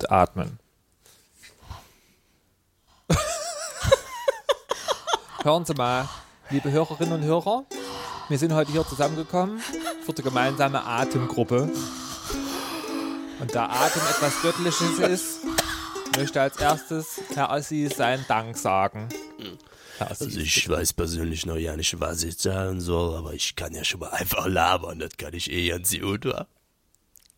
und atmen. Hören Sie mal, liebe Hörerinnen und Hörer, wir sind heute hier zusammengekommen für die gemeinsame Atemgruppe. Und da Atem etwas Göttliches ist, möchte als erstes Herr Assi seinen Dank sagen. Also ich weiß persönlich noch ja nicht, was ich sagen soll, aber ich kann ja schon mal einfach labern, das kann ich eh ganz gut, wa?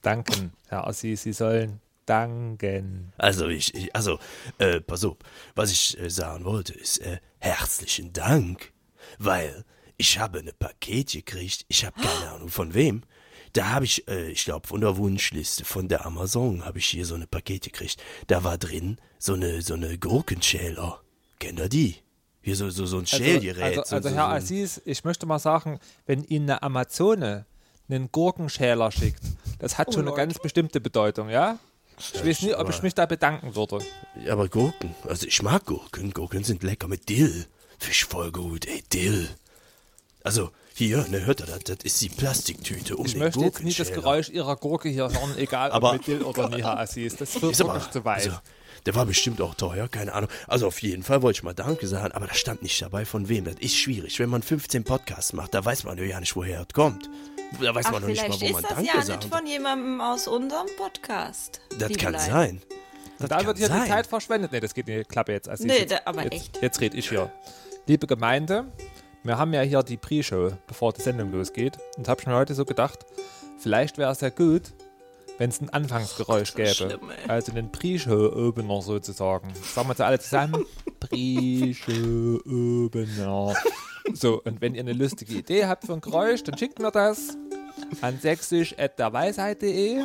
danken. Herr Assi, Sie sollen danken. Also ich, ich also, äh, pass auf, was ich äh, sagen wollte, ist äh, herzlichen Dank, weil ich habe eine Paket gekriegt, ich habe keine Ahnung von wem. Da habe ich, äh, ich glaube, von der Wunschliste von der Amazon habe ich hier so eine Paket gekriegt. Da war drin so eine, so eine Gurkenschäler. Kennt ihr die? Hier so, so, so ein Schälgerät. Also, so, also so, Herr so ein- Assis, ich möchte mal sagen, wenn Ihnen eine Amazone einen Gurkenschäler schickt, das hat schon eine ganz bestimmte Bedeutung, ja? Ich weiß nicht, ob ich mich da bedanken würde. Ja, aber Gurken, also ich mag Gurken. Gurken sind lecker mit Dill. Fisch voll gut, ey, Dill. Also, hier, ne, hört ihr das? Das ist die Plastiktüte um Ich den möchte jetzt nicht das. Geräusch Ihrer Gurke hier hören, egal ob Aber- mit Dill oder nie, Herr Assis. Das Ist aber, wirklich zu weit. also, der war bestimmt auch teuer, keine Ahnung. Also auf jeden Fall wollte ich mal Danke sagen, aber da stand nicht dabei, von wem. Das ist schwierig. Wenn man 15 Podcasts macht, da weiß man ja nicht, woher es kommt. Da weiß Ach, man noch nicht vielleicht mal, wo ist man das Danke ja nicht sagt. von jemandem aus unserem Podcast. Das kann Leute. sein. Das da kann wird hier sein. die Zeit verschwendet. Nee, das geht nicht. Klappe jetzt. Assis. Nee, jetzt, da- aber jetzt, echt. Jetzt red ich hier. Liebe Gemeinde, wir haben ja hier die Pre-Show, bevor die Sendung losgeht. Und habe ich mir heute so gedacht, vielleicht wäre es ja gut, wenn es ein Anfangsgeräusch gäbe. schlimm, also einen Pre-Show-Opener sozusagen. Sagen wir jetzt alle zusammen. Pre-Show-Opener. So, und wenn ihr eine lustige Idee habt für ein Geräusch, dann schickt mir das an sächsisch.derweisheit.de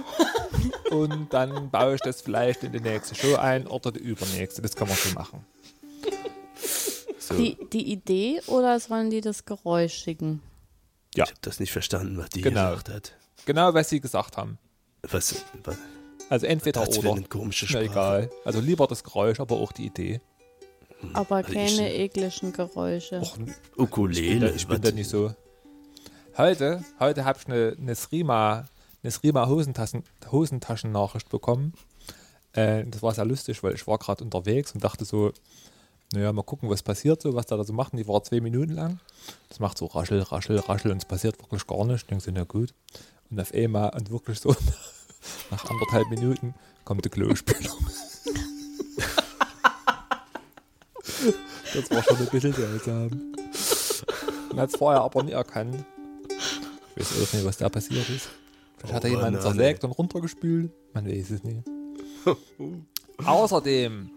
und dann baue ich das vielleicht in die nächste Show ein oder die übernächste. Das kann man so machen. So, Die, die Idee oder sollen die das Geräusch schicken? ja, Ich habe das nicht verstanden, was die Genau. gesagt hat. genau, was sie gesagt haben. Was, was Also entweder oder. eine komische Sprache? egal. Also lieber das Geräusch, aber auch die Idee. Aber Also keine ekligen Geräusche. Och, Ukulele. ich bin da nicht so. Heute, heute habe ich eine, eine Srima, eine Srima Hosentaschen, Hosentaschen-Nachricht bekommen. Äh, das war sehr lustig, weil ich war gerade unterwegs und dachte so, naja, mal gucken, was passiert so, was da so machen. Die war zwei Minuten lang. Das macht so raschel, raschel, raschel und es passiert wirklich gar nichts. Ich denke so, na gut. Und auf einmal und wirklich so nach anderthalb Minuten kommt die Klospülung. Das war schon ein bisschen seltsam. Man hat es vorher aber nie erkannt. Ich weiß auch nicht, was da passiert ist. Vielleicht hat da Oh, jemand zersägt und runtergespült. Man weiß es nicht. außerdem,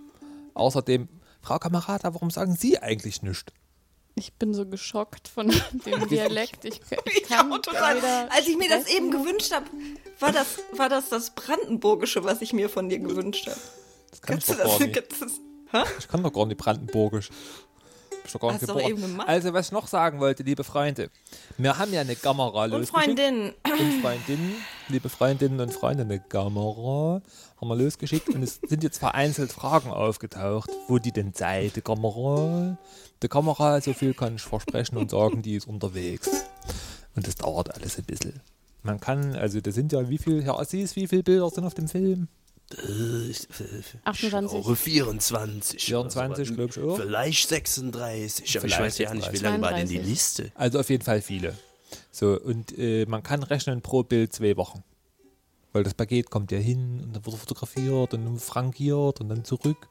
außerdem, Frau Kamerata, warum sagen Sie eigentlich nichts? Ich bin so geschockt von dem Dialekt. Ich, ich Ja, kann total. weder Als ich mir das eben gewünscht habe, war das, war das das Brandenburgische, was ich mir von dir gewünscht habe. Das kann ich Kannst du das? nicht. Kannst du das Ich kann doch gar nicht brandenburgisch. Ich doch gar nicht Hast geboren. eben gemacht. Also, was ich noch sagen wollte, liebe Freunde. Wir haben ja eine Kamera und losgeschickt. Freundin. und Freundinnen, liebe Freundinnen und Freunde, eine Kamera haben wir losgeschickt und es sind jetzt vereinzelt Fragen aufgetaucht, wo die denn sei, die Kamera. Die Kamera, so viel kann ich versprechen und sagen, die ist unterwegs. Und das dauert alles ein bisschen. Man kann, also da sind ja wie viel, Herr Assis, wie viele Bilder sind auf dem Film? Äh, ich, äh, ich 28. glaube 24. 24, oder glaub so. ich auch. Vielleicht 36. Aber ich Vielleicht weiß ja nicht, wie 36. lange war denn die 32. Liste? Also auf jeden Fall viele. So, und äh, man kann rechnen pro Bild zwei Wochen. Weil das Paket kommt ja hin und dann wird fotografiert und dann frankiert und dann zurück.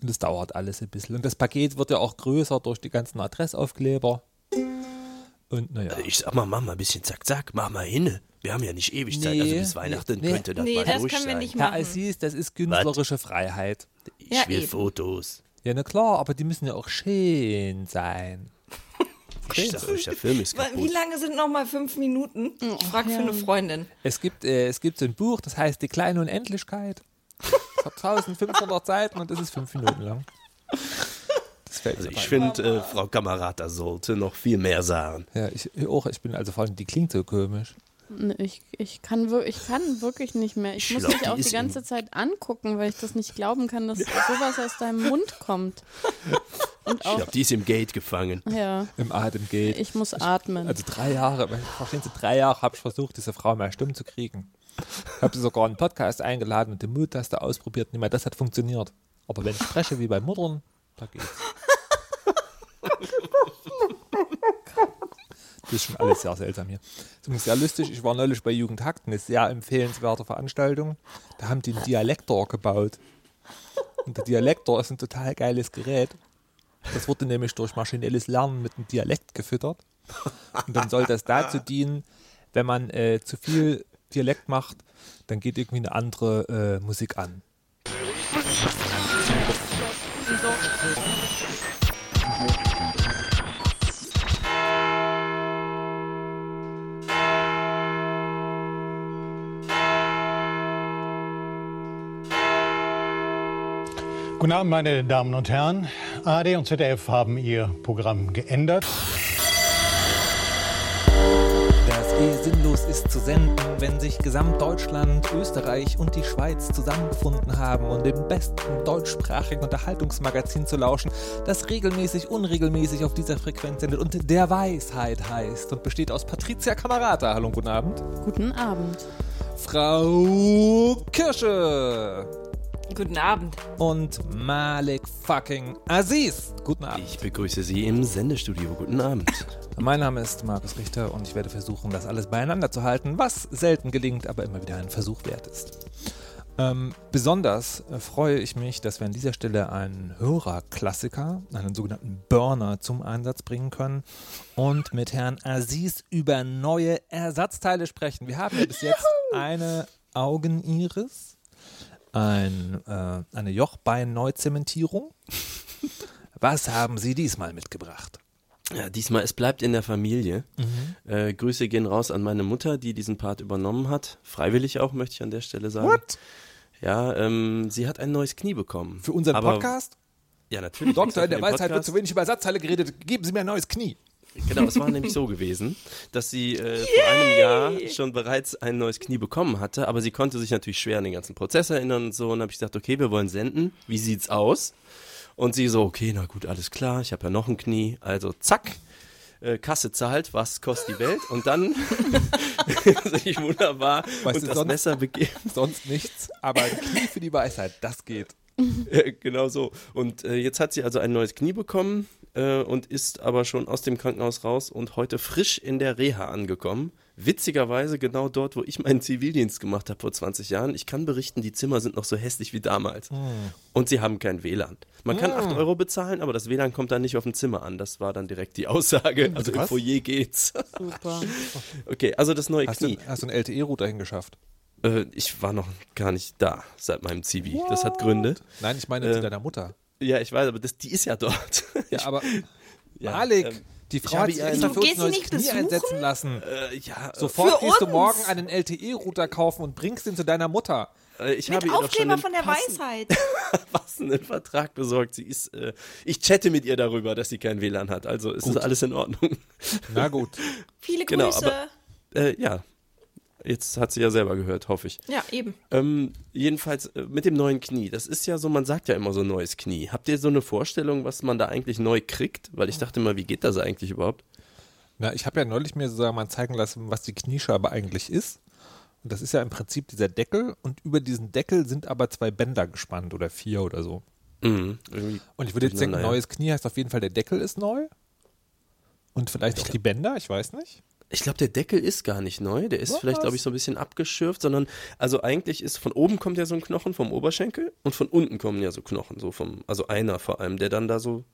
Und das dauert alles ein bisschen. Und das Paket wird ja auch größer durch die ganzen Adressaufkleber. Und naja. Ich sag mal, mach mal ein bisschen zack, zack, mach mal hin. Wir haben ja nicht ewig Zeit, also Nee, bis Weihnachten nee, könnte das Nee, mal das durch können wir sein. nicht Herr machen. Assis, das ist künstlerische Freiheit. Ich Ja, will eben. Fotos. Ja, na klar, aber die müssen ja auch schön sein. Ich sag euch, der Film ist Wa- Wie kaputt. lange sind noch mal fünf Minuten? Ich frag für eine Freundin. Es gibt, äh, es gibt so ein Buch, das heißt Die kleine Unendlichkeit. Es hat 1500 Seiten und es ist fünf Minuten lang. Das fällt Also ich finde, äh, Frau Kamerata sollte noch viel mehr sagen. Ja, ich ich auch. Ich bin also vor allem, die klingt so komisch. Nee, Ich, ich, kann, ich kann wirklich nicht mehr. Ich Ich muss glaub, mich auch die ganze Zeit angucken, weil ich das nicht glauben kann, dass sowas aus deinem Mund kommt. Und Ich auch, glaube, die ist im Gate gefangen. ja, Im Atem geht. ich muss atmen. Also drei Jahre, verstehen Sie, drei Jahre habe ich versucht, diese Frau mal stumm zu kriegen. Ich habe sogar einen Podcast eingeladen und die Mute-Taste ausprobiert. Nicht mal das hat funktioniert. Aber wenn ich spreche wie bei Muttern, da geht's. Das ist schon alles sehr seltsam hier. Das ist sehr lustig. Ich war neulich bei Jugendhakt, eine sehr empfehlenswerte Veranstaltung. Da haben die einen Dialektor gebaut. Und der Dialektor ist ein total geiles Gerät. Das wurde nämlich durch maschinelles Lernen mit einem Dialekt gefüttert. Und dann soll das dazu dienen, wenn man äh, zu viel Dialekt macht, dann geht irgendwie eine andere äh, Musik an. Guten Abend, meine Damen und Herren. ARD und ZDF haben ihr Programm geändert. Das eh sinnlos ist zu senden, wenn sich Gesamtdeutschland, Österreich und die Schweiz zusammengefunden haben, um dem besten deutschsprachigen Unterhaltungsmagazin zu lauschen, das regelmäßig, unregelmäßig auf dieser Frequenz sendet und der Weisheit heißt und besteht aus Patricia Kamerata. Hallo und guten Abend. Guten Abend. Frau Kirsche Guten Abend. und Malik fucking Aziz. Guten Abend. Ich begrüße Sie im Sendestudio. Guten Abend. Mein Name ist Markus Richter und ich werde versuchen, das alles beieinander zu halten, was selten gelingt, aber immer wieder ein Versuch wert ist. Ähm, besonders äh, freue ich mich, dass wir an dieser Stelle einen Hörerklassiker, einen sogenannten Burner zum Einsatz bringen können und mit Herrn Aziz über neue Ersatzteile sprechen. Wir haben ja bis jetzt eine Augeniris, ein, äh, eine Jochbein-Neuzementierung. Was haben Sie diesmal mitgebracht? Ja, diesmal, es bleibt in der Familie. Äh, Grüße gehen raus an meine Mutter, die diesen Part übernommen hat. Freiwillig auch, möchte ich an der Stelle sagen. What? Ja, ähm, sie hat ein neues Knie bekommen. Für unseren Aber- Podcast? Ja, natürlich. Doktor, in der Weisheit wird zu wenig über Ersatzteile geredet. Geben Sie mir ein neues Knie. Genau, es war nämlich so gewesen, dass sie äh, vor einem Jahr schon bereits ein neues Knie bekommen hatte, aber sie konnte sich natürlich schwer an den ganzen Prozess erinnern und so. Und habe ich gesagt, okay, wir wollen senden. Wie sieht's aus? Und sie so, okay, na gut, alles klar, ich habe ja noch ein Knie. Also zack, äh, Kasse zahlt, was kostet die Welt? Und dann sich wunderbar Weißt und das sonst- Messer begeben. Sonst nichts, aber ein Knie für die Weisheit, das geht. Äh, genau so. Und äh, jetzt hat sie also ein neues Knie bekommen äh, und ist aber schon aus dem Krankenhaus raus und heute frisch in der Reha angekommen. Witzigerweise genau dort, wo ich meinen Zivildienst gemacht habe vor 20 Jahren. Ich kann berichten, die Zimmer sind noch so hässlich wie damals. Und sie haben kein WLAN. Man kann 8 Euro bezahlen, aber das WLAN kommt dann nicht auf dem Zimmer an. Das war dann direkt die Aussage. Also im was? Foyer geht's. Super. Okay, also das neue Hast du, Knie. hast du einen LTE-Router hingeschafft? Äh, ich war noch gar nicht da seit meinem Zivi. Das hat Gründe. Nein, ich meine Äh, zu deiner Mutter. Ja, ich weiß, aber das, die ist ja dort. Ja, aber Ja, Malik, ähm, die Frau hat sich extra einen- für uns neues nicht Knie besuchen? einsetzen lassen. Äh, ja, Sofort gehst du morgen einen LTE-Router kaufen und bringst ihn zu deiner Mutter. Äh, ich Mit habe Aufkleber einen von der passen- Weisheit. passenden Vertrag besorgt. Sie ist, äh, ich chatte mit ihr darüber, dass sie kein WLAN hat. Also es ist alles in Ordnung. Na gut. Viele Genau, Grüße. aber- Äh, ja, jetzt hat sie ja selber gehört, hoffe ich. ja, eben. Ähm, jedenfalls äh, mit dem neuen Knie. Das ist ja so, man sagt ja immer so neues Knie. Habt ihr so eine Vorstellung, was man da eigentlich neu kriegt? Weil ich dachte mal, wie geht das eigentlich überhaupt? Na, ich habe ja neulich mir sozusagen mal zeigen lassen, was die Kniescheibe eigentlich ist. Und das ist ja im Prinzip dieser Deckel und über diesen Deckel sind aber zwei Bänder gespannt oder vier oder so. Mhm, Und ich würde jetzt denken, neues Knie heißt auf jeden Fall, der Deckel ist neu. Und vielleicht auch die Bänder, ich weiß nicht. Ich glaube, der Deckel ist gar nicht neu. Der ist Was? vielleicht, glaube ich, so ein bisschen abgeschürft, sondern also eigentlich ist von oben kommt ja so ein Knochen vom Oberschenkel und von unten kommen ja so Knochen, so vom, also einer vor allem, der dann da so,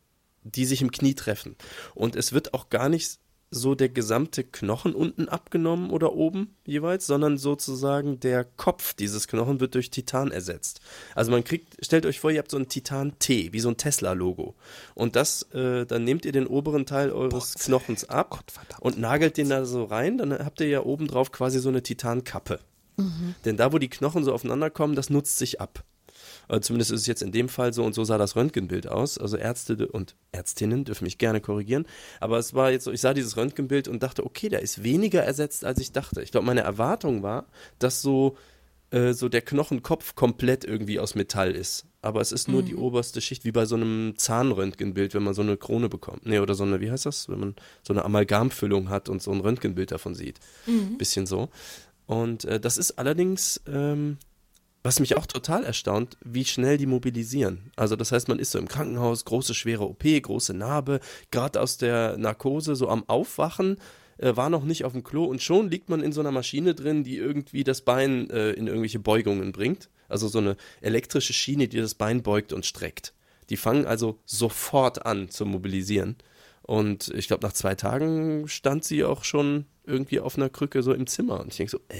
die sich im Knie treffen. Und es wird auch gar nicht so der gesamte Knochen unten abgenommen oder oben jeweils, sondern sozusagen der Kopf dieses Knochen wird durch Titan ersetzt. Also man kriegt, stellt euch vor, ihr habt so ein Titan-T, wie so ein Tesla-Logo. Und das, äh, dann nehmt ihr den oberen Teil eures Knochens ab Gott, und nagelt den da so rein, dann habt ihr ja oben drauf quasi so eine Titankappe. Denn da, wo die Knochen so aufeinander kommen, das nutzt sich ab. Äh, zumindest ist es jetzt in dem Fall so und so sah das Röntgenbild aus. Also Ärzte und Ärztinnen dürfen mich gerne korrigieren. Aber es war jetzt so, ich sah dieses Röntgenbild und dachte, okay, da ist weniger ersetzt, als ich dachte. Ich glaube, meine Erwartung war, dass so, äh, so der Knochenkopf komplett irgendwie aus Metall ist. Aber es ist nur die oberste Schicht, wie bei so einem Zahnröntgenbild, wenn man so eine Krone bekommt. Nee, oder so eine, wie heißt das? Wenn man so eine Amalgamfüllung hat und so ein Röntgenbild davon sieht. Bisschen so. Und äh, das ist allerdings, ähm, was mich auch total erstaunt, wie schnell die mobilisieren. Also das heißt, man ist so im Krankenhaus, große, schwere OP, große Narbe, gerade aus der Narkose, so am Aufwachen, äh, war noch nicht auf dem Klo und schon liegt man in so einer Maschine drin, die irgendwie das Bein äh, in irgendwelche Beugungen bringt. Also so eine elektrische Schiene, die das Bein beugt und streckt. Die fangen also sofort an zu mobilisieren. Und ich glaube, nach zwei Tagen stand sie auch schon irgendwie auf einer Krücke so im Zimmer. Und ich denke so, äh,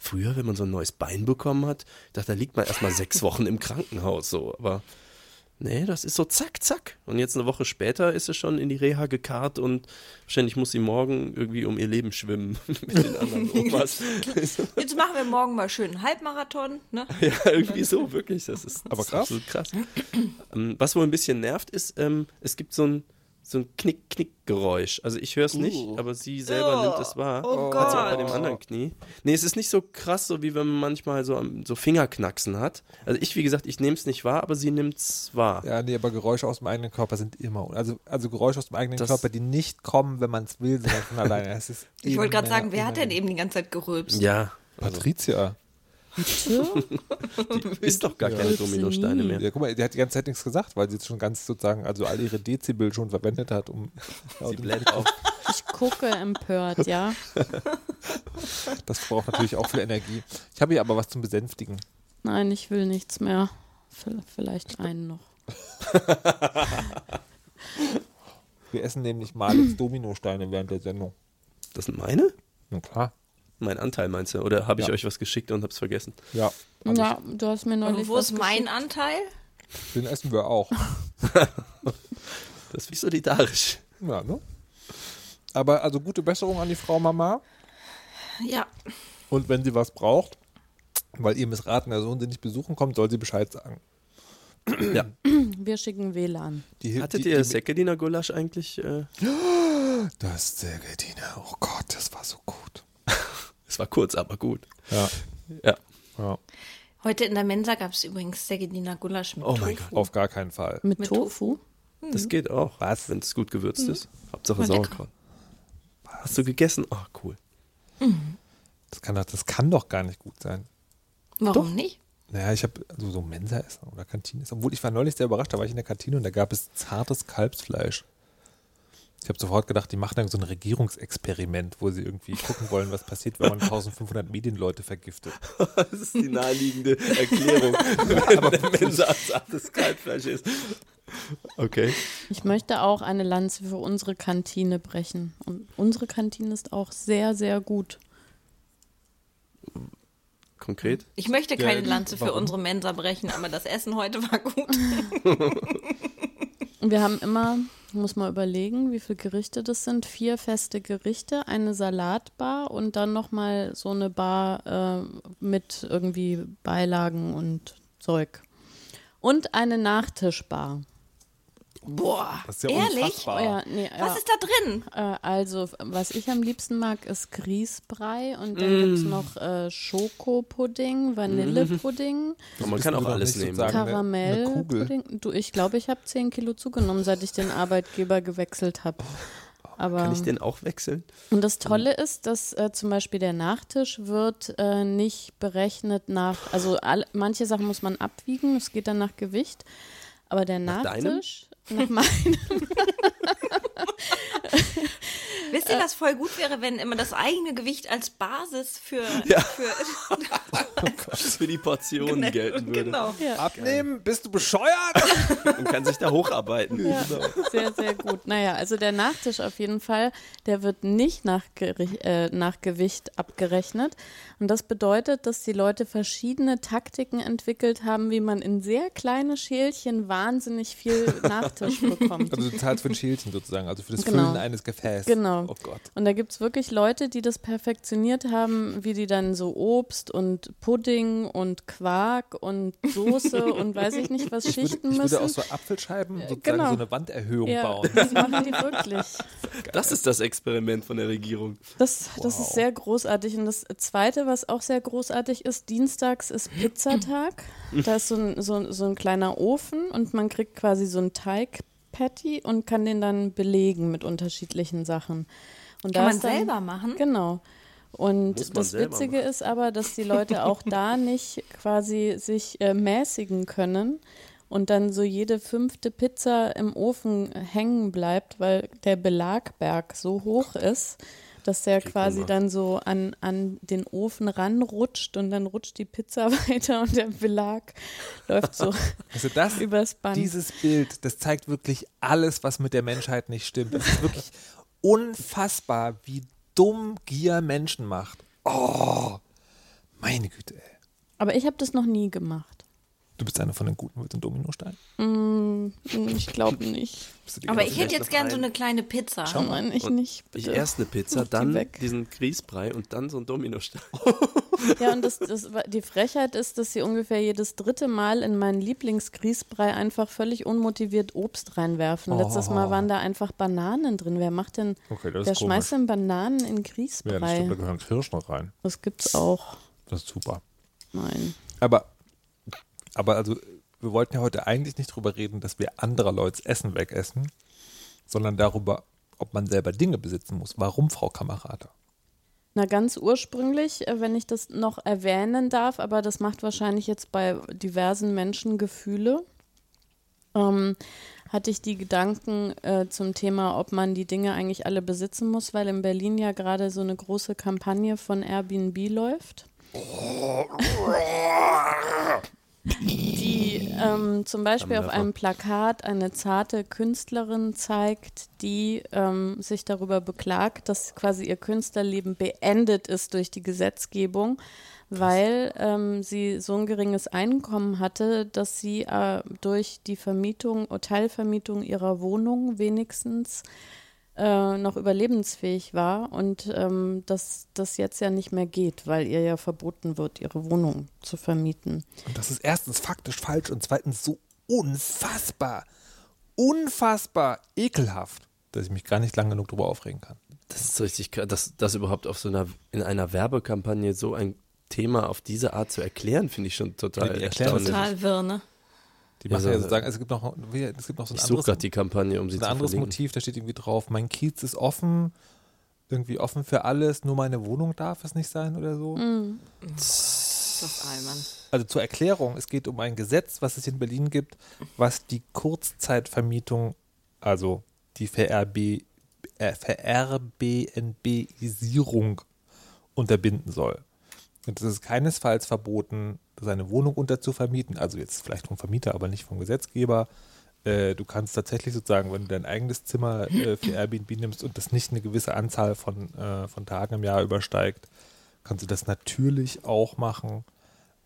früher, wenn man so ein neues Bein bekommen hat, dachte, da liegt man erstmal sechs Wochen im Krankenhaus so. Aber nee, das ist so zack, zack. Und jetzt eine Woche später ist sie schon in die Reha gekarrt und wahrscheinlich muss sie morgen irgendwie um ihr Leben schwimmen mit den anderen Opas. Jetzt machen wir morgen mal schön einen Halbmarathon, ne? ja, irgendwie so, wirklich. Das ist, Aber krass. absolut krass. ähm, was wohl ein bisschen nervt, ist, ähm, es gibt so ein, so ein Knick-Knick-Geräusch. Also ich höre es nicht, aber sie selber Oh, nimmt es wahr. oh Hat sie auch bei Gott. dem anderen Knie. Nee, es ist nicht so krass, so wie wenn man manchmal so, am- so Fingerknacksen hat. Also ich, wie gesagt, ich nehme es nicht wahr, aber sie nimmt es wahr. Ja, nee, aber Geräusche aus dem eigenen Körper sind immer. Also, also Geräusche aus dem eigenen Das- Körper, die nicht kommen, wenn man es will, sondern von alleine. Es ist Ich wollte gerade sagen, wer hat denn eben die ganze Zeit gerülpst? Ja, also Patricia. ist doch gar keine Rülpse Dominosteine mehr. Ja, guck mal, die hat die ganze Zeit nichts gesagt, weil sie jetzt schon ganz sozusagen, also all ihre Dezibel schon verwendet hat, um. Sie bläht auf. Ich gucke empört, ja. Das braucht natürlich auch viel Energie. Ich habe hier aber was zum Besänftigen. Nein, ich will nichts mehr. Vielleicht einen noch. Wir essen nämlich Malix Dominosteine während der Sendung. Das sind meine? Na klar. Mein Anteil meinst du? Oder habe ich Ja. euch was geschickt und hab's vergessen? Ja. hab Ja, du hast mir neulich Und wo was ist mein geschickt. Anteil? Den essen wir auch. Das ist wie solidarisch. Ja, ne? Aber also gute Besserung an die Frau Mama. Ja. Und wenn sie was braucht, weil ihr missratener Sohn sie nicht besuchen kommt, soll sie Bescheid sagen. Ja. Wir schicken WLAN. Die, Hattet die, ihr die, Säckediener Gulasch eigentlich? Äh, Das Sägedine. Oh Gott, das war so gut. es war kurz, aber gut. Ja. Ja. ja. Heute in der Mensa gab es übrigens Segediner Gulasch mit Oh mein Tofu. Auf gar keinen Fall. Mit, Mit Tofu? Das geht auch. Was? Wenn es gut gewürzt ist. Hauptsache. Sauerkraut. Hast du gegessen? Oh, cool. Das kann, doch, das kann doch gar nicht gut sein. Warum nicht? Naja, ich habe also so Mensa essen oder Kantine essen. Obwohl ich war neulich sehr überrascht, da war ich in der Kantine und da gab es zartes Kalbsfleisch. Ich habe sofort gedacht, die machen dann so ein Regierungsexperiment, wo sie irgendwie gucken wollen, was passiert, wenn man 1500 Medienleute vergiftet. Das ist die naheliegende Erklärung, wenn der Mensa zartes Kalbfleisch ist. Okay. Ich möchte auch eine Lanze für unsere Kantine brechen. Und unsere Kantine ist auch sehr, sehr gut. Konkret? Ich möchte keine Ja, Lanze für warum? unsere Mensa brechen, aber das Essen heute war gut. Und wir haben immer, muss mal überlegen, wie viele Gerichte das sind. Vier feste Gerichte, eine Salatbar und dann nochmal so eine Bar äh, mit irgendwie Beilagen und Zeug. Und eine Nachtischbar. Boah, Das ist ja ehrlich? unfassbar. Oh ja, nee, ja. Was ist da drin? Äh, also, was ich am liebsten mag, ist Grießbrei und dann gibt's noch äh, Schokopudding, Vanillepudding, Und man kann auch alles nehmen. Kugel. Karamellpudding. Du, ich glaube, ich habe 10 Kilo zugenommen, seit ich den Arbeitgeber gewechselt habe. Aber Kann ich den auch wechseln? und das Tolle ist, dass äh, zum Beispiel der Nachtisch wird äh, nicht berechnet nach, also all, manche Sachen muss man abwiegen, es geht dann nach Gewicht, aber der Nach deinem? Nachtisch nach meinem Wisst ihr, was voll gut wäre, wenn immer das eigene Gewicht als Basis für, Ja. für Für die Portionen gelten würde. genau. Abnehmen? Bist du bescheuert? Und kann sich da hocharbeiten. Ja, sehr, sehr gut. Naja, also der Nachtisch auf jeden Fall, der wird nicht nach, äh, nach Gewicht abgerechnet. Und das bedeutet, dass die Leute verschiedene Taktiken entwickelt haben, wie man in sehr kleine Schälchen wahnsinnig viel Nachtisch bekommt. Also du zahlst für ein Schälchen sozusagen, also für das Genau. Füllen eines Gefäßes. Genau. Oh Gott. Und da gibt es wirklich Leute, die das perfektioniert haben, wie die dann so Obst und Pudding und Quark und Soße und weiß ich nicht was Ich würde, schichten ich müssen. würde aus so Apfelscheiben sozusagen genau. so eine Wanderhöhung ja, bauen. das machen die wirklich. Das ist das Experiment von der Regierung. Das, das ist sehr großartig. Und das Zweite, was auch sehr großartig ist, dienstags ist Pizzatag. Da ist so ein, so, so ein kleiner Ofen und man kriegt quasi so ein Teig-Patty und kann den dann belegen mit unterschiedlichen Sachen. Und Kann da man dann, selber machen? Genau. Und das Witzige ist aber, dass die Leute auch da nicht quasi sich äh, mäßigen können und dann so jede fünfte Pizza im Ofen hängen bleibt, weil der Belagberg so hoch ist, dass der Kriegt man quasi dann so an, an den Ofen ranrutscht und dann rutscht die Pizza weiter und der Belag läuft so Also das, übers Band. dieses Bild, das zeigt wirklich alles, was mit der Menschheit nicht stimmt. Es ist wirklich unfassbar, wie dumm Gier Menschen macht. Oh, meine Güte, ey. aber ich habe das noch nie gemacht. Du bist einer von den Guten mit den Dominosteinen. Mm, ich glaube nicht. Die Aber ich hätte jetzt gern so ein- eine kleine Pizza. Schau mal, ich Und nicht. Ich bitte. erst eine Pizza, die dann weg. diesen Grießbrei und dann so ein Dominostein. Ja, und das, das, war- die Frechheit ist, dass sie ungefähr jedes dritte Mal in meinen Lieblingsgrießbrei einfach völlig unmotiviert Obst reinwerfen. Letztes Mal waren da einfach Bananen drin. Wer macht denn, Okay, das wer schmeißt denn Bananen in Ja, das Grießbrei? stimmt, da gehören Kirschen noch rein. das gibt's auch. Das ist super. Nein. Aber, aber also, wir wollten ja heute eigentlich nicht drüber reden, dass wir anderer Leute Essen wegessen, sondern darüber, ob man selber Dinge besitzen muss. Warum, Frau Kamerata? Na, ganz ursprünglich, äh, wenn ich das noch erwähnen darf, aber das macht wahrscheinlich jetzt bei diversen Menschen Gefühle, ähm, hatte ich die Gedanken äh, zum Thema, ob man die Dinge eigentlich alle besitzen muss, weil in Berlin ja gerade so eine große Kampagne von Airbnb läuft. Die ähm, zum Beispiel auf einem Plakat eine zarte Künstlerin zeigt, die ähm, sich darüber beklagt, dass quasi ihr Künstlerleben beendet ist durch die Gesetzgebung, weil ähm, sie so ein geringes Einkommen hatte, dass sie äh, durch die Vermietung, Teilvermietung ihrer Wohnung wenigstens äh, noch überlebensfähig war und ähm, dass das jetzt ja nicht mehr geht, weil ihr ja verboten wird, ihre Wohnung zu vermieten. Und das ist erstens faktisch falsch und zweitens so unfassbar, unfassbar ekelhaft, dass ich mich gar nicht lang genug darüber aufregen kann. Das ist so richtig, krass, dass das überhaupt auf so einer, in einer Werbekampagne so ein Thema auf diese Art zu erklären, finde ich schon total Ja, erstaunlich. Total wirr, ne? Die Ja, machen so- ja sozusagen, es gibt noch, es gibt noch so ein Ich suche anderes, gerade die Kampagne, um sie so ein zu anderes verlinken. Motiv, da steht irgendwie drauf, mein Kiez ist offen, irgendwie offen für alles, nur meine Wohnung darf es nicht sein oder so. Albern. Also zur Erklärung, es geht um ein Gesetz, was es in Berlin gibt, was die Kurzzeitvermietung, also die VRB, äh, VRBNB-Isierung unterbinden soll. Und es ist keinesfalls verboten, seine Wohnung unterzuvermieten, also jetzt vielleicht vom Vermieter, aber nicht vom Gesetzgeber. Äh, du kannst tatsächlich sozusagen, wenn du dein eigenes Zimmer äh, für Airbnb nimmst und das nicht eine gewisse Anzahl von, äh, von Tagen im Jahr übersteigt, kannst du das natürlich auch machen.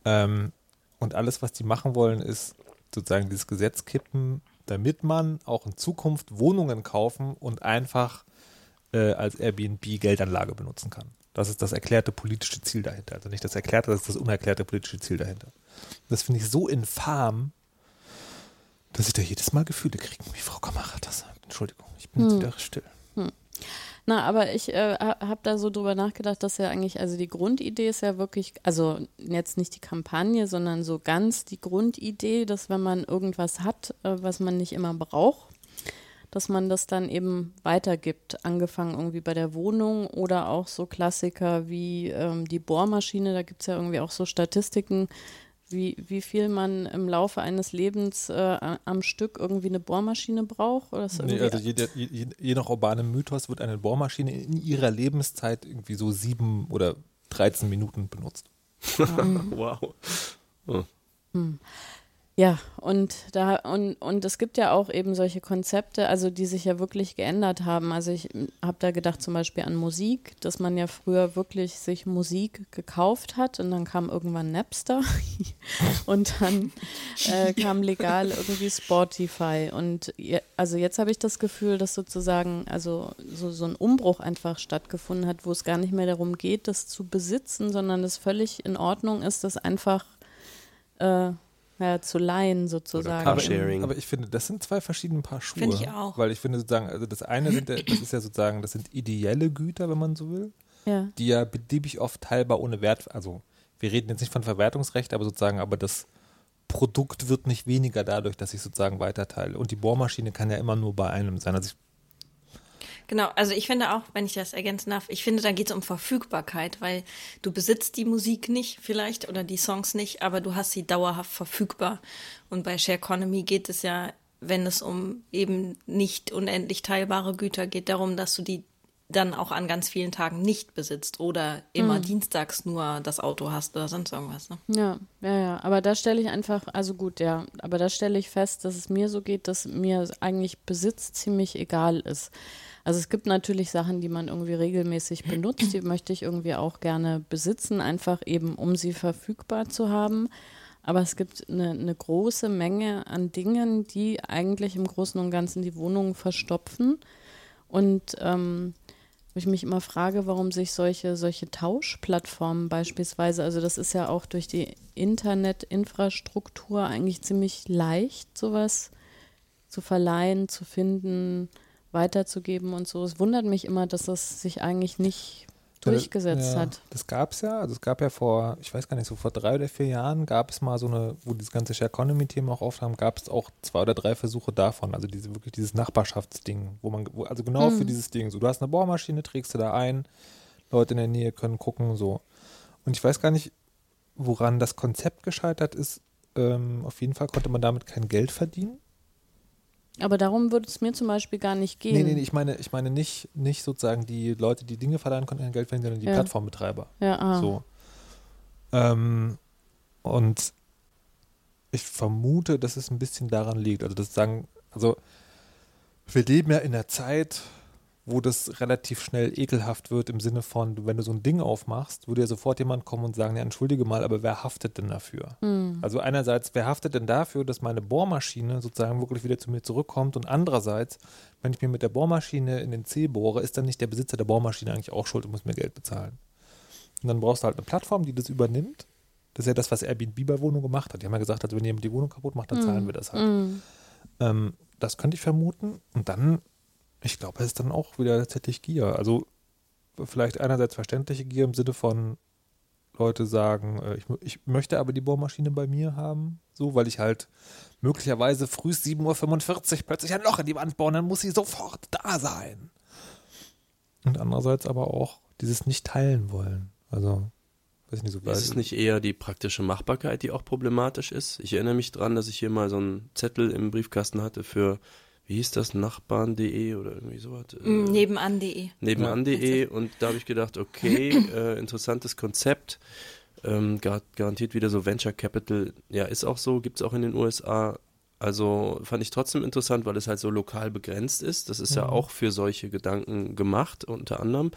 Ähm, und alles, was die machen wollen, ist sozusagen dieses Gesetz kippen, damit man auch in Zukunft Wohnungen kaufen und einfach als Airbnb Geldanlage benutzen kann. Das ist das erklärte politische Ziel dahinter. Also nicht das erklärte, das ist das unerklärte politische Ziel dahinter. Das finde ich so infam, dass ich da jedes Mal Gefühle kriege, wie Frau Kamerad das sagt. Entschuldigung, ich bin jetzt wieder still. Na, aber ich äh, habe da so drüber nachgedacht, dass ja eigentlich, also die Grundidee ist ja wirklich, also jetzt nicht die Kampagne, sondern so ganz die Grundidee, dass wenn man irgendwas hat, äh, was man nicht immer braucht, dass man das dann eben weitergibt, angefangen irgendwie bei der Wohnung oder auch so Klassiker wie ähm, die Bohrmaschine, da gibt es ja irgendwie auch so Statistiken, wie, wie viel man im Laufe eines Lebens äh, am Stück irgendwie eine Bohrmaschine braucht. Oder ist Nee, also je, je, je, nach urbanem Mythos wird eine Bohrmaschine in ihrer Lebenszeit irgendwie so sieben oder 13 Minuten benutzt. Wow. Ja, und da und und es gibt ja auch eben solche Konzepte, also die sich ja wirklich geändert haben. Also ich habe da gedacht zum Beispiel an Musik, dass man ja früher wirklich sich Musik gekauft hat und dann kam irgendwann Napster und dann äh, kam legal irgendwie Spotify und je, also jetzt habe ich das Gefühl, dass sozusagen also so so ein Umbruch einfach stattgefunden hat, wo es gar nicht mehr darum geht, das zu besitzen, sondern es völlig in Ordnung ist, das einfach äh, ja, zu leihen sozusagen. Aber, Carsharing. aber ich finde, das sind zwei verschiedene Paar Schuhe. Finde ich auch. Weil ich finde sozusagen, also das eine sind, ja- das ist ja sozusagen, das sind ideelle Güter, wenn man so will, ja. die ja beliebig oft teilbar ohne Wert, also wir reden jetzt nicht von Verwertungsrecht, aber sozusagen, aber das Produkt wird nicht weniger dadurch, dass ich sozusagen weiterteile. Und die Bohrmaschine kann ja immer nur bei einem sein. Also ich, Genau, also ich finde auch, wenn ich das ergänzen darf, ich finde, da geht es um Verfügbarkeit, weil du besitzt die Musik nicht vielleicht oder die Songs nicht, aber du hast sie dauerhaft verfügbar. Und bei Share Economy geht es ja, wenn es um eben nicht unendlich teilbare Güter geht, darum, dass du die dann auch an ganz vielen Tagen nicht besitzt oder immer dienstags nur das Auto hast oder sonst irgendwas. Ne? Ja, ja, ja. Aber da stelle ich einfach, also gut, ja, aber da stelle ich fest, dass es mir so geht, dass mir eigentlich Besitz ziemlich egal ist. Also es gibt natürlich Sachen, die man irgendwie regelmäßig benutzt, die möchte ich irgendwie auch gerne besitzen, einfach eben um sie verfügbar zu haben. Aber es gibt eine, eine große Menge an Dingen, die eigentlich im Großen und Ganzen die Wohnung verstopfen. Und ähm, wo ich mich immer frage, warum sich solche, solche Tauschplattformen beispielsweise, also das ist ja auch durch die Internetinfrastruktur eigentlich ziemlich leicht, sowas zu verleihen, zu finden, weiterzugeben und so. Es wundert mich immer, dass das sich eigentlich nicht durchgesetzt ja, hat. Das gab es ja. Also es gab ja vor, ich weiß gar nicht, so vor drei oder vier Jahren gab es mal so eine, wo dieses ganze Share Economy-Thema auch aufkam, gab es auch zwei oder drei Versuche davon. Also diese wirklich dieses Nachbarschaftsding, wo man, wo, also genau Hm. für dieses Ding. So, du hast eine Bohrmaschine, trägst du da ein, Leute in der Nähe können gucken, so. Und ich weiß gar nicht, woran das Konzept gescheitert ist. Ähm, auf jeden Fall konnte man damit kein Geld verdienen. Aber darum würde es mir zum Beispiel gar nicht gehen. Nee, nee, nee, ich meine, ich meine nicht, nicht sozusagen die Leute, die Dinge verleihen konnten, Geld verdienen, sondern die Ja. Plattformbetreiber. Ja, ah. So. Ähm, und ich vermute, dass es ein bisschen daran liegt. Also das sagen, also wir leben ja in einer Zeit, wo das relativ schnell ekelhaft wird im Sinne von, wenn du so ein Ding aufmachst, würde ja sofort jemand kommen und sagen, ja, entschuldige mal, aber wer haftet denn dafür? Also einerseits, wer haftet denn dafür, dass meine Bohrmaschine sozusagen wirklich wieder zu mir zurückkommt und andererseits, wenn ich mir mit der Bohrmaschine in den C bohre, ist dann nicht der Besitzer der Bohrmaschine eigentlich auch schuld und muss mir Geld bezahlen? Und dann brauchst du halt eine Plattform, die das übernimmt. Das ist ja das, was Airbnb bei Wohnung gemacht hat. Die haben ja gesagt, also wenn jemand die Wohnung kaputt macht, dann zahlen wir das halt. Ähm, das könnte ich vermuten. Und dann, ich glaube, es ist dann auch wieder tatsächlich Gier. Also vielleicht einerseits verständliche Gier im Sinne von Leute sagen, äh, ich, ich möchte aber die Bohrmaschine bei mir haben, so, weil ich halt möglicherweise früh 7.45 Uhr plötzlich ein Loch in die Wand bauen, dann muss sie sofort da sein. Und andererseits aber auch dieses nicht teilen wollen. Also, weiß ich nicht so Ist es nicht eher die praktische Machbarkeit, die auch problematisch ist? Ich erinnere mich dran, dass ich hier mal so einen Zettel im Briefkasten hatte für, wie hieß das, nachbarn.de oder irgendwie sowas? Äh, Mm, Nebenan.de. nebenan.de und da habe ich gedacht, okay, äh, interessantes Konzept, ähm, gar, garantiert wieder so Venture Capital, ja, ist auch so, gibt es auch in den USA. Also fand ich trotzdem interessant, weil es halt so lokal begrenzt ist. Das ist ja auch für solche Gedanken gemacht, unter anderem.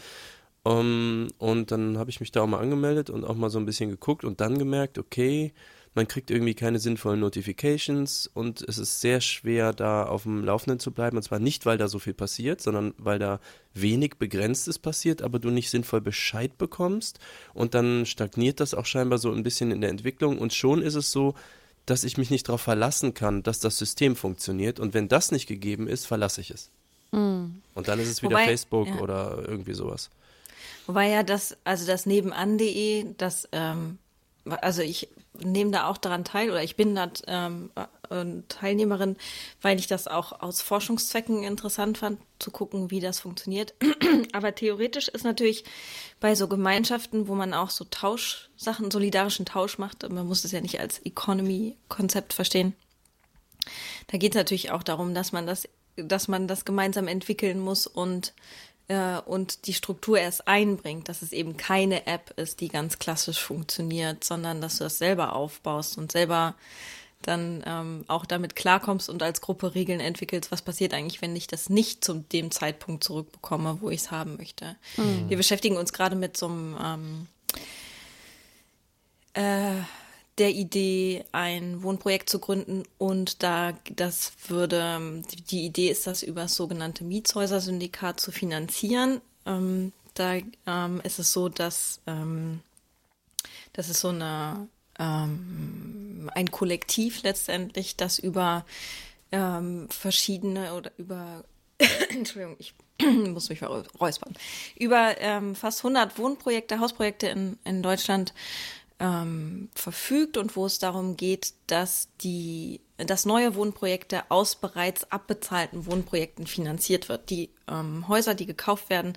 Um, und dann habe ich mich da auch mal angemeldet und auch mal so ein bisschen geguckt und dann gemerkt, okay, man kriegt irgendwie keine sinnvollen Notifications und es ist sehr schwer, da auf dem Laufenden zu bleiben. Und zwar nicht, weil da so viel passiert, sondern weil da wenig Begrenztes passiert, aber du nicht sinnvoll Bescheid bekommst. Und dann stagniert das auch scheinbar so ein bisschen in der Entwicklung. Und schon ist es so, dass ich mich nicht darauf verlassen kann, dass das System funktioniert. Und wenn das nicht gegeben ist, verlasse ich es. Und dann ist es wieder Wobei- Facebook ja. oder irgendwie sowas. Wobei ja das, also das nebenan.de, das, ähm, also ich nehme da auch daran teil oder ich bin da ähm, äh, Teilnehmerin, weil ich das auch aus Forschungszwecken interessant fand, zu gucken, wie das funktioniert. Aber theoretisch ist natürlich bei so Gemeinschaften, wo man auch so Tauschsachen, solidarischen Tausch macht, man muss es ja nicht als Economy-Konzept verstehen. Da geht es natürlich auch darum, dass man das, dass man das gemeinsam entwickeln muss und äh, und die Struktur erst einbringt, dass es eben keine App ist, die ganz klassisch funktioniert, sondern dass du das selber aufbaust und selber dann ähm, auch damit klarkommst und als Gruppe Regeln entwickelst, was passiert eigentlich, wenn ich das nicht zu dem Zeitpunkt zurückbekomme, wo ich es haben möchte. Wir beschäftigen uns gerade mit so einem ähm, äh, der Idee, ein Wohnprojekt zu gründen und da das würde, die- Idee ist, das über das sogenannte Mietshäuser-Syndikat zu finanzieren. Ähm, da ähm, ist es so, dass ähm, das ist so eine ähm, ein Kollektiv letztendlich, das über ähm, verschiedene oder über Entschuldigung, ich muss mich räuspern. Über ähm, fast 100 Wohnprojekte, Hausprojekte in, in Deutschland ähm, verfügt und wo es darum geht, dass die dass neue Wohnprojekte aus bereits abbezahlten Wohnprojekten finanziert wird. Die ähm, Häuser, die gekauft werden,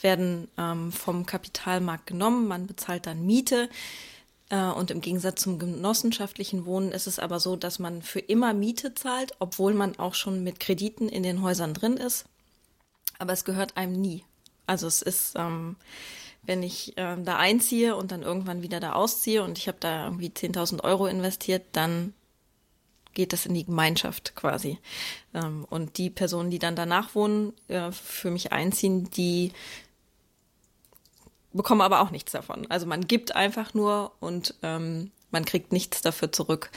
werden ähm, vom Kapitalmarkt genommen. Man bezahlt dann Miete. Äh, und im Gegensatz zum genossenschaftlichen Wohnen ist es aber so, dass man für immer Miete zahlt, obwohl man auch schon mit Krediten in den Häusern drin ist. Aber es gehört einem nie. Also es ist, ähm, wenn ich ähm, da einziehe und dann irgendwann wieder da ausziehe und ich habe da irgendwie 10.000 Euro investiert, dann geht das in die Gemeinschaft quasi. Ähm, und die Personen, die dann danach wohnen, äh, für mich einziehen, die bekommen aber auch nichts davon. Also man gibt einfach nur und ähm, man kriegt nichts dafür zurück.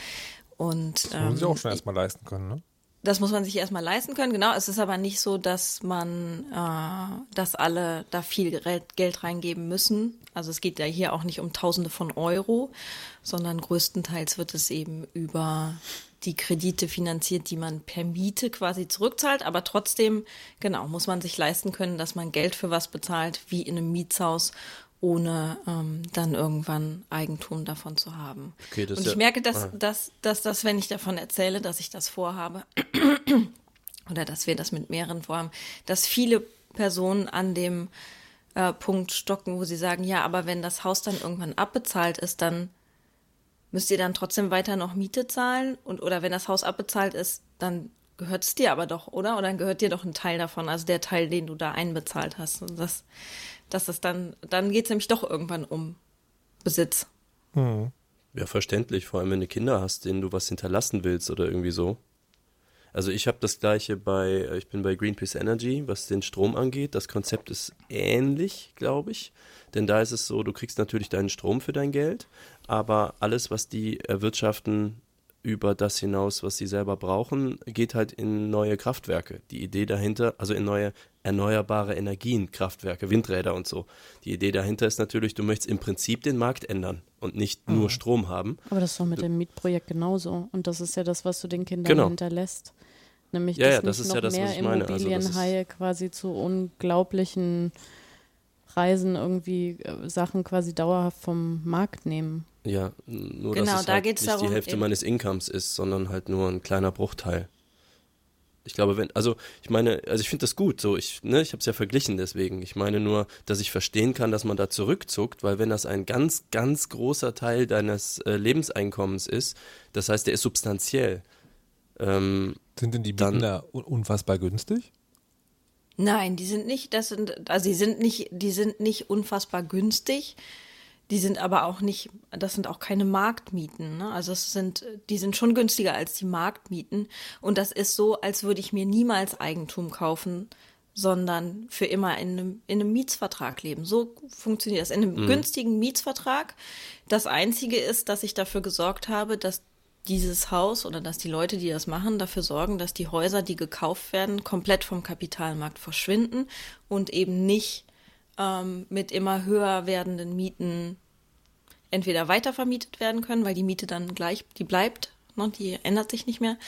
Und, das muss man sich auch ähm, schon erstmal leisten können, ne? Das muss man sich erstmal leisten können, genau. Es ist aber nicht so, dass man, äh, dass alle da viel Geld reingeben müssen. Also es geht ja hier auch nicht um Tausende von Euro, sondern größtenteils wird es eben über die Kredite finanziert, die man per Miete quasi zurückzahlt. Aber trotzdem, genau, muss man sich leisten können, dass man Geld für was bezahlt, wie in einem Mietshaus ohne ähm, dann irgendwann Eigentum davon zu haben. Okay, das und ich ja- merke, dass, ah. dass, dass das, wenn ich davon erzähle, dass ich das vorhabe, oder dass wir das mit mehreren vorhaben, dass viele Personen an dem äh, Punkt stocken, wo sie sagen, ja, aber wenn das Haus dann irgendwann abbezahlt ist, dann müsst ihr dann trotzdem weiter noch Miete zahlen und oder wenn das Haus abbezahlt ist, dann gehört es dir aber doch, oder? Oder dann gehört dir doch ein Teil davon, also der Teil, den du da einbezahlt hast. Und das, dass das dann, dann geht es nämlich doch irgendwann um Besitz. Ja, verständlich, vor allem wenn du Kinder hast, denen du was hinterlassen willst oder irgendwie so. Also ich habe das gleiche bei, äh, ich bin bei Greenpeace Energy, was den Strom angeht. Das Konzept ist ähnlich, glaube ich. Denn da ist es so, du kriegst natürlich deinen Strom für dein Geld, aber alles, was die erwirtschaften über das hinaus, was sie selber brauchen, geht halt in neue Kraftwerke. Die Idee dahinter, also in neue erneuerbare Energien, Kraftwerke, Windräder und so. Die Idee dahinter ist natürlich, du möchtest im Prinzip den Markt ändern und nicht nur Strom haben. Aber das ist doch mit dem Mietprojekt genauso. Und das ist ja das, was du den Kindern Genau. hinterlässt. Nämlich, Ja, dass ja, das nicht ist noch ja das, mehr. Also Immobilienhaie quasi zu unglaublichen Preisen irgendwie äh, Sachen quasi dauerhaft vom Markt nehmen. Ja, nur Genau, dass es da halt geht's nicht darum, die Hälfte meines Incomes ist, sondern halt nur ein kleiner Bruchteil. Ich glaube, wenn, also ich meine, also ich finde das gut, so ich, ne, ich habe es ja verglichen deswegen. Ich meine nur, dass ich verstehen kann, dass man da zurückzuckt, weil wenn das ein ganz, ganz großer Teil deines äh, Lebenseinkommens ist, das heißt, der ist substanziell. Ähm, Sind denn die Mieten da un- unfassbar günstig? Nein, die sind nicht, das sind, also die sind nicht, die sind nicht unfassbar günstig. Die sind aber auch nicht, das sind auch keine Marktmieten. Ne? Also es sind, die sind schon günstiger als die Marktmieten. Und das ist so, als würde ich mir niemals Eigentum kaufen, sondern für immer in einem, in einem Mietsvertrag leben. So funktioniert das. In einem günstigen Mietsvertrag. Das Einzige ist, dass ich dafür gesorgt habe, dass dieses Haus oder dass die Leute, die das machen, dafür sorgen, dass die Häuser, die gekauft werden, komplett vom Kapitalmarkt verschwinden und eben nicht ähm, mit immer höher werdenden Mieten entweder weitervermietet werden können, weil die Miete dann gleich, die bleibt, ne, die ändert sich nicht mehr,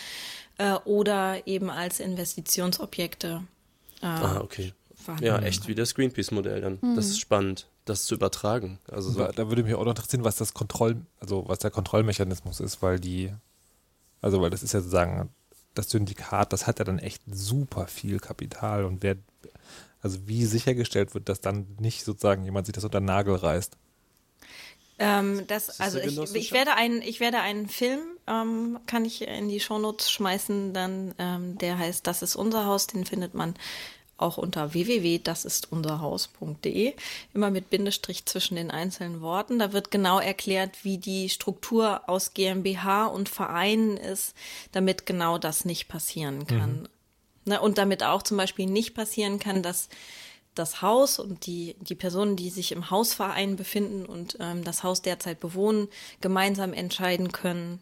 äh, oder eben als Investitionsobjekte. Äh, ah, okay. Ja, echt wie das Greenpeace-Modell dann. Das ist spannend, das zu übertragen. Also so. Da, da würde mich auch noch interessieren, was das Kontroll, also was der Kontrollmechanismus ist, weil die, also weil das ist ja sozusagen das Syndikat, das hat ja dann echt super viel Kapital und wer, also wie sichergestellt wird, dass dann nicht sozusagen jemand sich das unter den Nagel reißt. Ähm, das, das also ich, ich werde einen, ich werde einen Film, ähm, kann ich in die Shownotes schmeißen, dann, ähm, der heißt Das ist unser Haus, den findet man auch unter www.dasistunserhaus.de, immer mit Bindestrich zwischen den einzelnen Worten. Da wird genau erklärt, wie die Struktur aus GmbH und Vereinen ist, damit genau das nicht passieren kann. Ne, und damit auch zum Beispiel nicht passieren kann, dass das Haus und die, die Personen, die sich im Hausverein befinden und ähm, das Haus derzeit bewohnen, gemeinsam entscheiden können,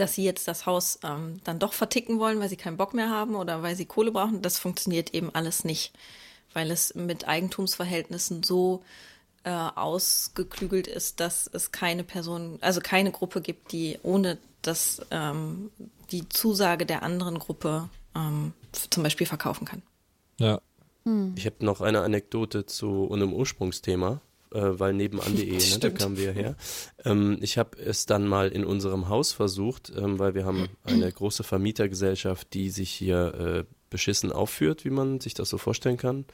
dass sie jetzt das Haus ähm, dann doch verticken wollen, weil sie keinen Bock mehr haben oder weil sie Kohle brauchen. Das funktioniert eben alles nicht, weil es mit Eigentumsverhältnissen so äh, ausgeklügelt ist, dass es keine Person, also keine Gruppe gibt, die ohne das ähm, die Zusage der anderen Gruppe ähm, zum Beispiel verkaufen kann. Ja. Ich habe noch eine Anekdote zu einem Ursprungsthema weil nebenan.de, ne, da kamen wir her. Ähm, ich habe es dann mal in unserem Haus versucht, ähm, weil wir haben eine große Vermietergesellschaft, die sich hier äh, beschissen aufführt, wie man sich das so vorstellen kann.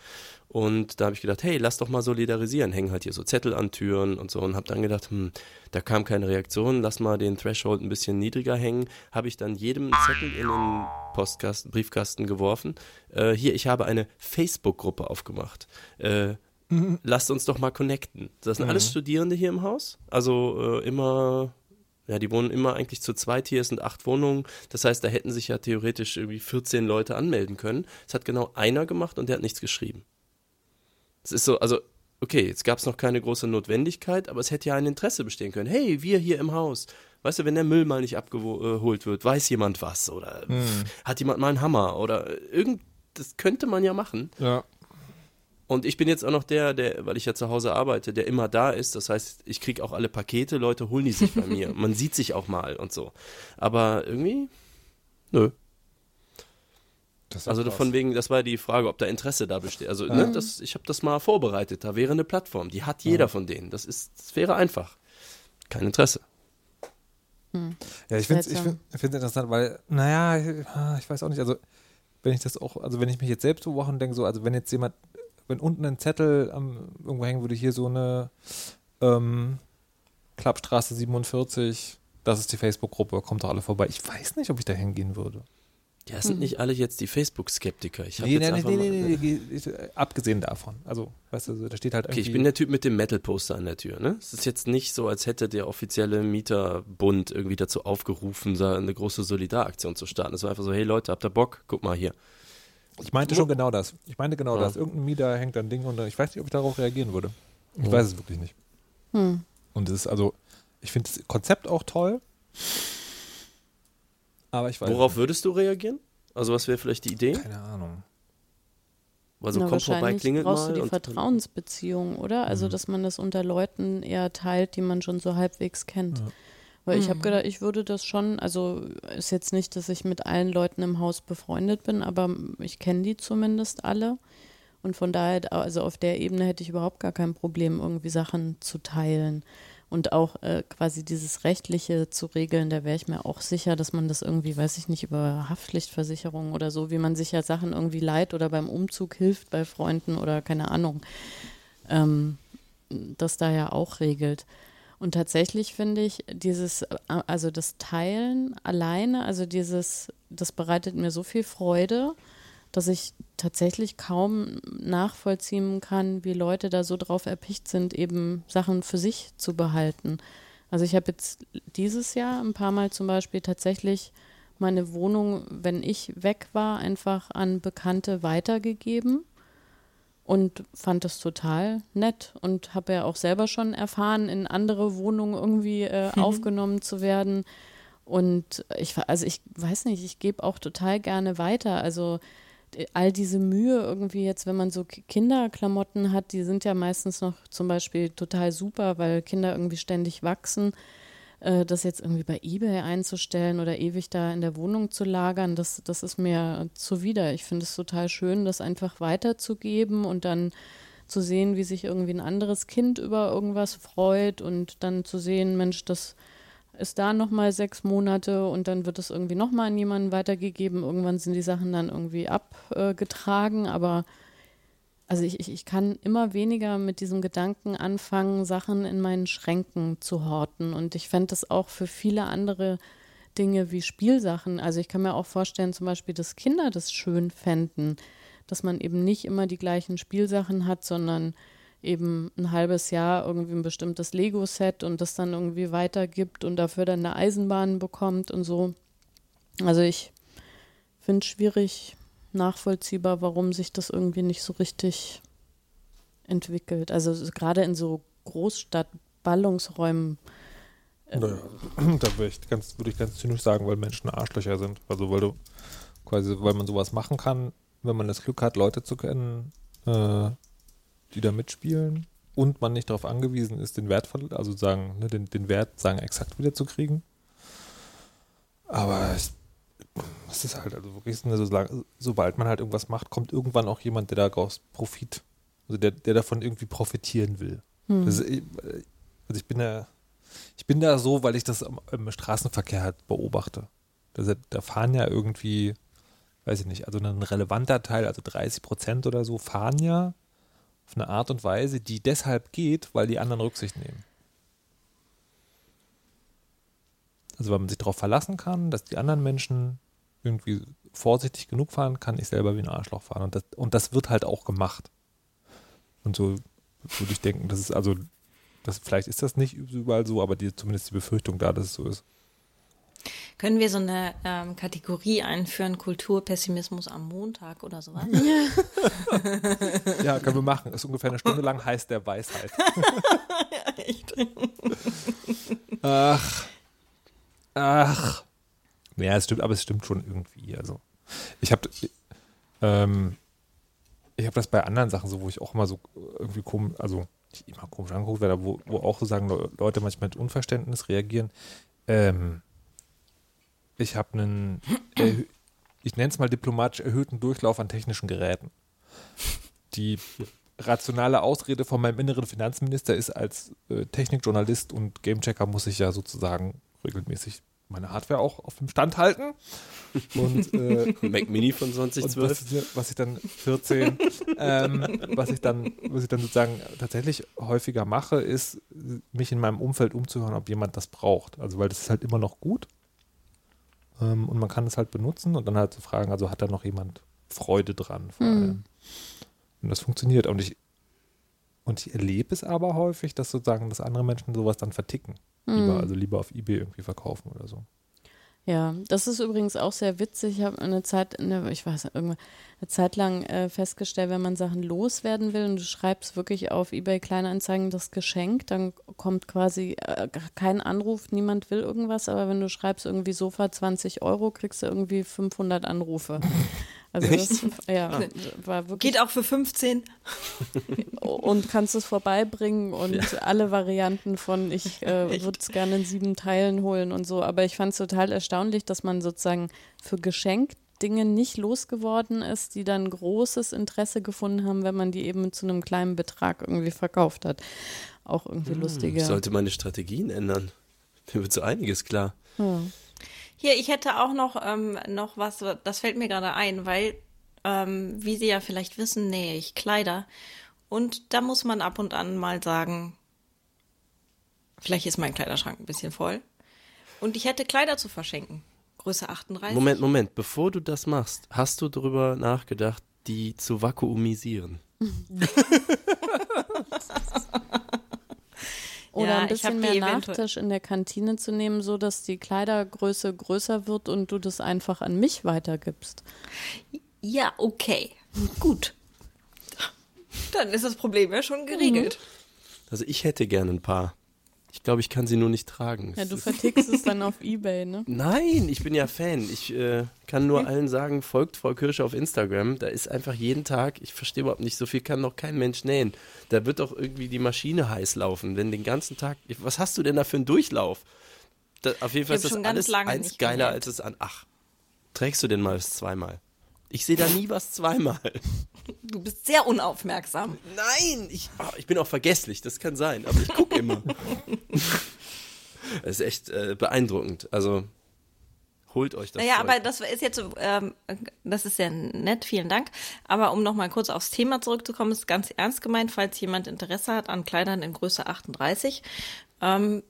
Und da habe ich gedacht, hey, lass doch mal solidarisieren. Hängen halt hier so Zettel an Türen und so. Und habe dann gedacht, hm, da kam keine Reaktion, lass mal den Threshold ein bisschen niedriger hängen. Habe ich dann jedem Zettel in den Postkasten, Briefkasten geworfen. Äh, hier, ich habe eine Facebook-Gruppe aufgemacht. Äh, mhm. Lasst uns doch mal connecten. Das sind mhm. alles Studierende hier im Haus. Also äh, immer ja, die wohnen immer eigentlich zu zweit hier, es sind acht Wohnungen. Das heißt, da hätten sich ja theoretisch irgendwie 14 Leute anmelden können. Es hat genau einer gemacht und der hat nichts geschrieben. Es ist so, also, okay, jetzt gab es noch keine große Notwendigkeit, aber es hätte ja ein Interesse bestehen können. Hey, wir hier im Haus. Weißt du, wenn der Müll mal nicht abgeholt wird, weiß jemand was oder hm. hat jemand mal einen Hammer oder irgend, das könnte man ja machen. Ja. Und ich bin jetzt auch noch der, der, weil ich ja zu Hause arbeite, der immer da ist. Das heißt, ich kriege auch alle Pakete, Leute holen die sich bei mir. Man sieht sich auch mal und so. Aber irgendwie, nö. also von wegen, das war die Frage, ob da Interesse da besteht. Also ne, das, ich habe das mal vorbereitet. Da wäre eine Plattform, die hat jeder ja. von denen. Das ist, das wäre einfach. Kein Interesse. Hm. Ja, ich finde es ich find, interessant, weil, naja, ich, ah, ich weiß auch nicht, also wenn ich das auch, also wenn ich mich jetzt selbst beobachte und denke so, also wenn jetzt jemand wenn unten ein Zettel ähm, irgendwo hängen würde, hier so eine ähm, Klappstraße 47, das ist die Facebook-Gruppe, kommt doch alle vorbei. Ich weiß nicht, ob ich da hingehen würde. Ja, sind hm. nicht alle jetzt die Facebook-Skeptiker. Ich nee, nee, nee, nee, nee, nee, abgesehen davon. Also, weißt du, da steht halt Okay, ich bin der Typ mit dem Metal-Poster an der Tür, ne? Es ist jetzt nicht so, als hätte der offizielle Mieterbund irgendwie dazu aufgerufen, eine große Solidaraktion zu starten. Es war einfach so, hey Leute, habt ihr Bock? Guck mal hier. Ich meinte schon genau das. Ich meinte genau ja. das. Irgendein Mieter hängt ein Ding und ich weiß nicht, ob ich darauf reagieren würde. Ich ja. weiß es wirklich nicht. Hm. Und es ist also, ich finde das Konzept auch toll. Aber ich weiß Worauf nicht. würdest du reagieren? Also was wäre vielleicht die Idee? Keine Ahnung. Also Na, kommt vorbei, klingelt brauchst mal. du die Vertrauensbeziehung, oder? Also, mhm. dass man das unter Leuten eher teilt, die man schon so halbwegs kennt. Ja. Weil ich habe mhm. gedacht, ich würde das schon, also ist jetzt nicht, dass ich mit allen Leuten im Haus befreundet bin, aber ich kenne die zumindest alle. Und von daher, also auf der Ebene hätte ich überhaupt gar kein Problem, irgendwie Sachen zu teilen. Und auch äh, quasi dieses Rechtliche zu regeln, da wäre ich mir auch sicher, dass man das irgendwie, weiß ich nicht, über Haftpflichtversicherung oder so, wie man sich ja Sachen irgendwie leiht oder beim Umzug hilft bei Freunden oder keine Ahnung, ähm, das da ja auch regelt. Und tatsächlich finde ich dieses, äh, also das Teilen alleine, also dieses, das bereitet mir so viel Freude, dass ich tatsächlich kaum nachvollziehen kann, wie Leute da so drauf erpicht sind, eben Sachen für sich zu behalten. Also ich habe jetzt dieses Jahr ein paar Mal zum Beispiel tatsächlich meine Wohnung, wenn ich weg war, einfach an Bekannte weitergegeben und fand das total nett und habe ja auch selber schon erfahren, in andere Wohnungen irgendwie äh, mhm. aufgenommen zu werden. Und ich, also ich weiß nicht, ich gebe auch total gerne weiter. Also all diese Mühe irgendwie jetzt, wenn man so Kinderklamotten hat, die sind ja meistens noch zum Beispiel total super, weil Kinder irgendwie ständig wachsen äh, das jetzt irgendwie bei Ebay einzustellen oder ewig da in der Wohnung zu lagern, das, das ist mir zuwider. Ich finde es total schön, das einfach weiterzugeben und dann zu sehen, wie sich irgendwie ein anderes Kind über irgendwas freut und dann zu sehen, Mensch, das ist da nochmal sechs Monate und dann wird es irgendwie nochmal an jemanden weitergegeben. Irgendwann sind die Sachen dann irgendwie abgetragen, aber also ich, ich, ich kann immer weniger mit diesem Gedanken anfangen, Sachen in meinen Schränken zu horten. Und ich fände das auch für viele andere Dinge wie Spielsachen. Also ich kann mir auch vorstellen, zum Beispiel, dass Kinder das schön fänden, dass man eben nicht immer die gleichen Spielsachen hat, sondern eben ein halbes Jahr irgendwie ein bestimmtes Lego-Set und das dann irgendwie weitergibt und dafür dann eine Eisenbahn bekommt und so. Also ich finde es schwierig, nachvollziehbar, warum sich das irgendwie nicht so richtig entwickelt. Also gerade in so Großstadt-Ballungsräumen. Äh naja, da würde ich, ganz, würd ich ganz zynisch sagen, weil Menschen Arschlöcher sind. Also weil du quasi, weil man sowas machen kann, wenn man das Glück hat, Leute zu kennen, äh, die da mitspielen und man nicht darauf angewiesen ist, den Wert, also sagen, ne, den, den Wert sagen exakt wiederzukriegen. Aber ich das ist halt, also wirklich, so, sobald man halt irgendwas macht, kommt irgendwann auch jemand, der daraus Profit, also der, der davon irgendwie profitieren will. Das ist, äh, also ich bin da, ich bin da so, weil ich das im, im Straßenverkehr halt beobachte. Da, da fahren ja irgendwie, weiß ich nicht, also ein relevanter Teil, also 30 Prozent oder so, fahren ja auf eine Art und Weise, die deshalb geht, weil die anderen Rücksicht nehmen. Also weil man sich darauf verlassen kann, dass die anderen Menschen irgendwie vorsichtig genug fahren, kann ich selber wie ein Arschloch fahren. Und das, und das wird halt auch gemacht. Und so würde ich denken, das ist also, das, vielleicht ist das nicht überall so, aber die, zumindest die Befürchtung da, dass es so ist. Können wir so eine ähm, Kategorie einführen, Kulturpessimismus am Montag oder sowas? Ja, können wir machen. Ist ungefähr eine Stunde lang heißt der Weisheit. Echt? Ach. Ach. Ja, es stimmt, aber es stimmt schon irgendwie. Also, ich habe ähm, ich habe das bei anderen Sachen so, wo ich auch immer so irgendwie komisch, also nicht immer komisch angeguckt werde, wo, wo auch sozusagen Le- Leute manchmal mit Unverständnis reagieren. Ähm, ich habe einen, ich nenne es mal diplomatisch erhöhten Durchlauf an technischen Geräten. Die rationale Ausrede von meinem inneren Finanzminister ist, als äh, Technikjournalist und Gamechecker muss ich ja sozusagen regelmäßig meine Hardware auch auf dem Stand halten. Und, äh, Mac Mini von und 2012. was, ich- was ich dann 14, ähm, was ich dann, was ich dann sozusagen tatsächlich häufiger mache, ist, mich in meinem Umfeld umzuhören, ob jemand das braucht. Also weil das ist halt immer noch gut. Ähm, und man kann es halt benutzen und dann halt zu fragen, also hat da noch jemand Freude dran vor allem. Und das funktioniert. Und ich, und ich erlebe es aber häufig, dass sozusagen, dass andere Menschen sowas dann verticken. Lieber, also lieber auf Ebay irgendwie verkaufen oder so. Ja, das ist übrigens auch sehr witzig. Ich habe eine Zeit, eine, ich weiß irgendwann eine Zeit lang äh, festgestellt, wenn man Sachen loswerden will und du schreibst wirklich auf eBay Kleinanzeigen das Geschenk, dann kommt quasi äh, kein Anruf, niemand will irgendwas, aber wenn du schreibst irgendwie Sofa 20 Euro, kriegst du irgendwie 500 Anrufe. Also das, ja, war wirklich Geht auch für 15. und kannst es vorbeibringen und alle Varianten von ich äh, würde es gerne in sieben Teilen holen und so. Aber ich fand es total erstaunlich, dass man sozusagen für Geschenk Dinge nicht losgeworden ist, die dann großes Interesse gefunden haben, wenn man die eben zu einem kleinen Betrag irgendwie verkauft hat. Auch irgendwie lustiger. Ich sollte meine Strategien ändern. Mir wird so einiges klar. Hier, ich hätte auch noch, ähm, noch was, das fällt mir gerade ein, weil, ähm, wie Sie ja vielleicht wissen, nähe ich Kleider. Und da muss man ab und an mal sagen, vielleicht ist mein Kleiderschrank ein bisschen voll. Und ich hätte Kleider zu verschenken. Größe 38. Moment, Moment. Bevor du das machst, hast du darüber nachgedacht, die zu vakuumisieren? Oder Ja, ein bisschen mehr Nachtisch in der Kantine zu nehmen, so dass die Kleidergröße größer wird und du das einfach an mich weitergibst. Ja, okay. Gut. Dann ist das Problem ja schon geregelt. Also ich hätte gern ein paar. Ich glaube, ich kann sie nur nicht tragen. Ja, Es du vertickst es dann auf Ebay, ne? Nein, ich bin ja Fan. Ich äh, kann nur allen sagen, folgt Frau Kirsche auf Instagram. Da ist einfach jeden Tag, ich verstehe überhaupt nicht, so viel kann noch kein Mensch nähen. Da wird doch irgendwie die Maschine heiß laufen, wenn den ganzen Tag. Was hast du denn da für einen Durchlauf? Da, auf jeden Fall ist das alles eins geiler, als es an. Ach, trägst du denn mal was zweimal? Ich sehe da nie was zweimal. Du bist sehr unaufmerksam. Nein, ich, ah, ich bin auch vergesslich, das kann sein, aber ich gucke immer. Das ist echt äh, beeindruckend. Also holt euch das. Naja, Zeug. aber das ist jetzt, ähm, das ist sehr nett, vielen Dank. Aber um nochmal kurz aufs Thema zurückzukommen, ist ganz ernst gemeint, falls jemand Interesse hat an Kleidern in Größe 38, ähm,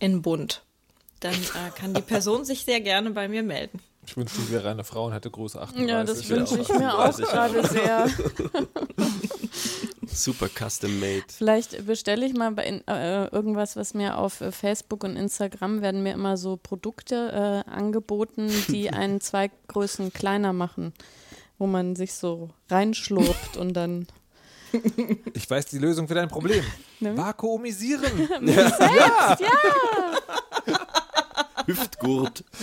in bunt, dann äh, kann die Person sich sehr gerne bei mir melden. Ich wünschte, ich wäre eine Frau und hätte Größe 38. Ja, das wünsche ich mir auch gerade sehr. Super custom made. Vielleicht bestelle ich mal bei in, äh, irgendwas, was mir auf äh, Facebook und Instagram werden mir immer so Produkte äh, angeboten, die einen zwei Größen kleiner machen, wo man sich so reinschlurpt und dann Ich weiß die Lösung für dein Problem. Ne? Vakuumisieren. Hüftgurt.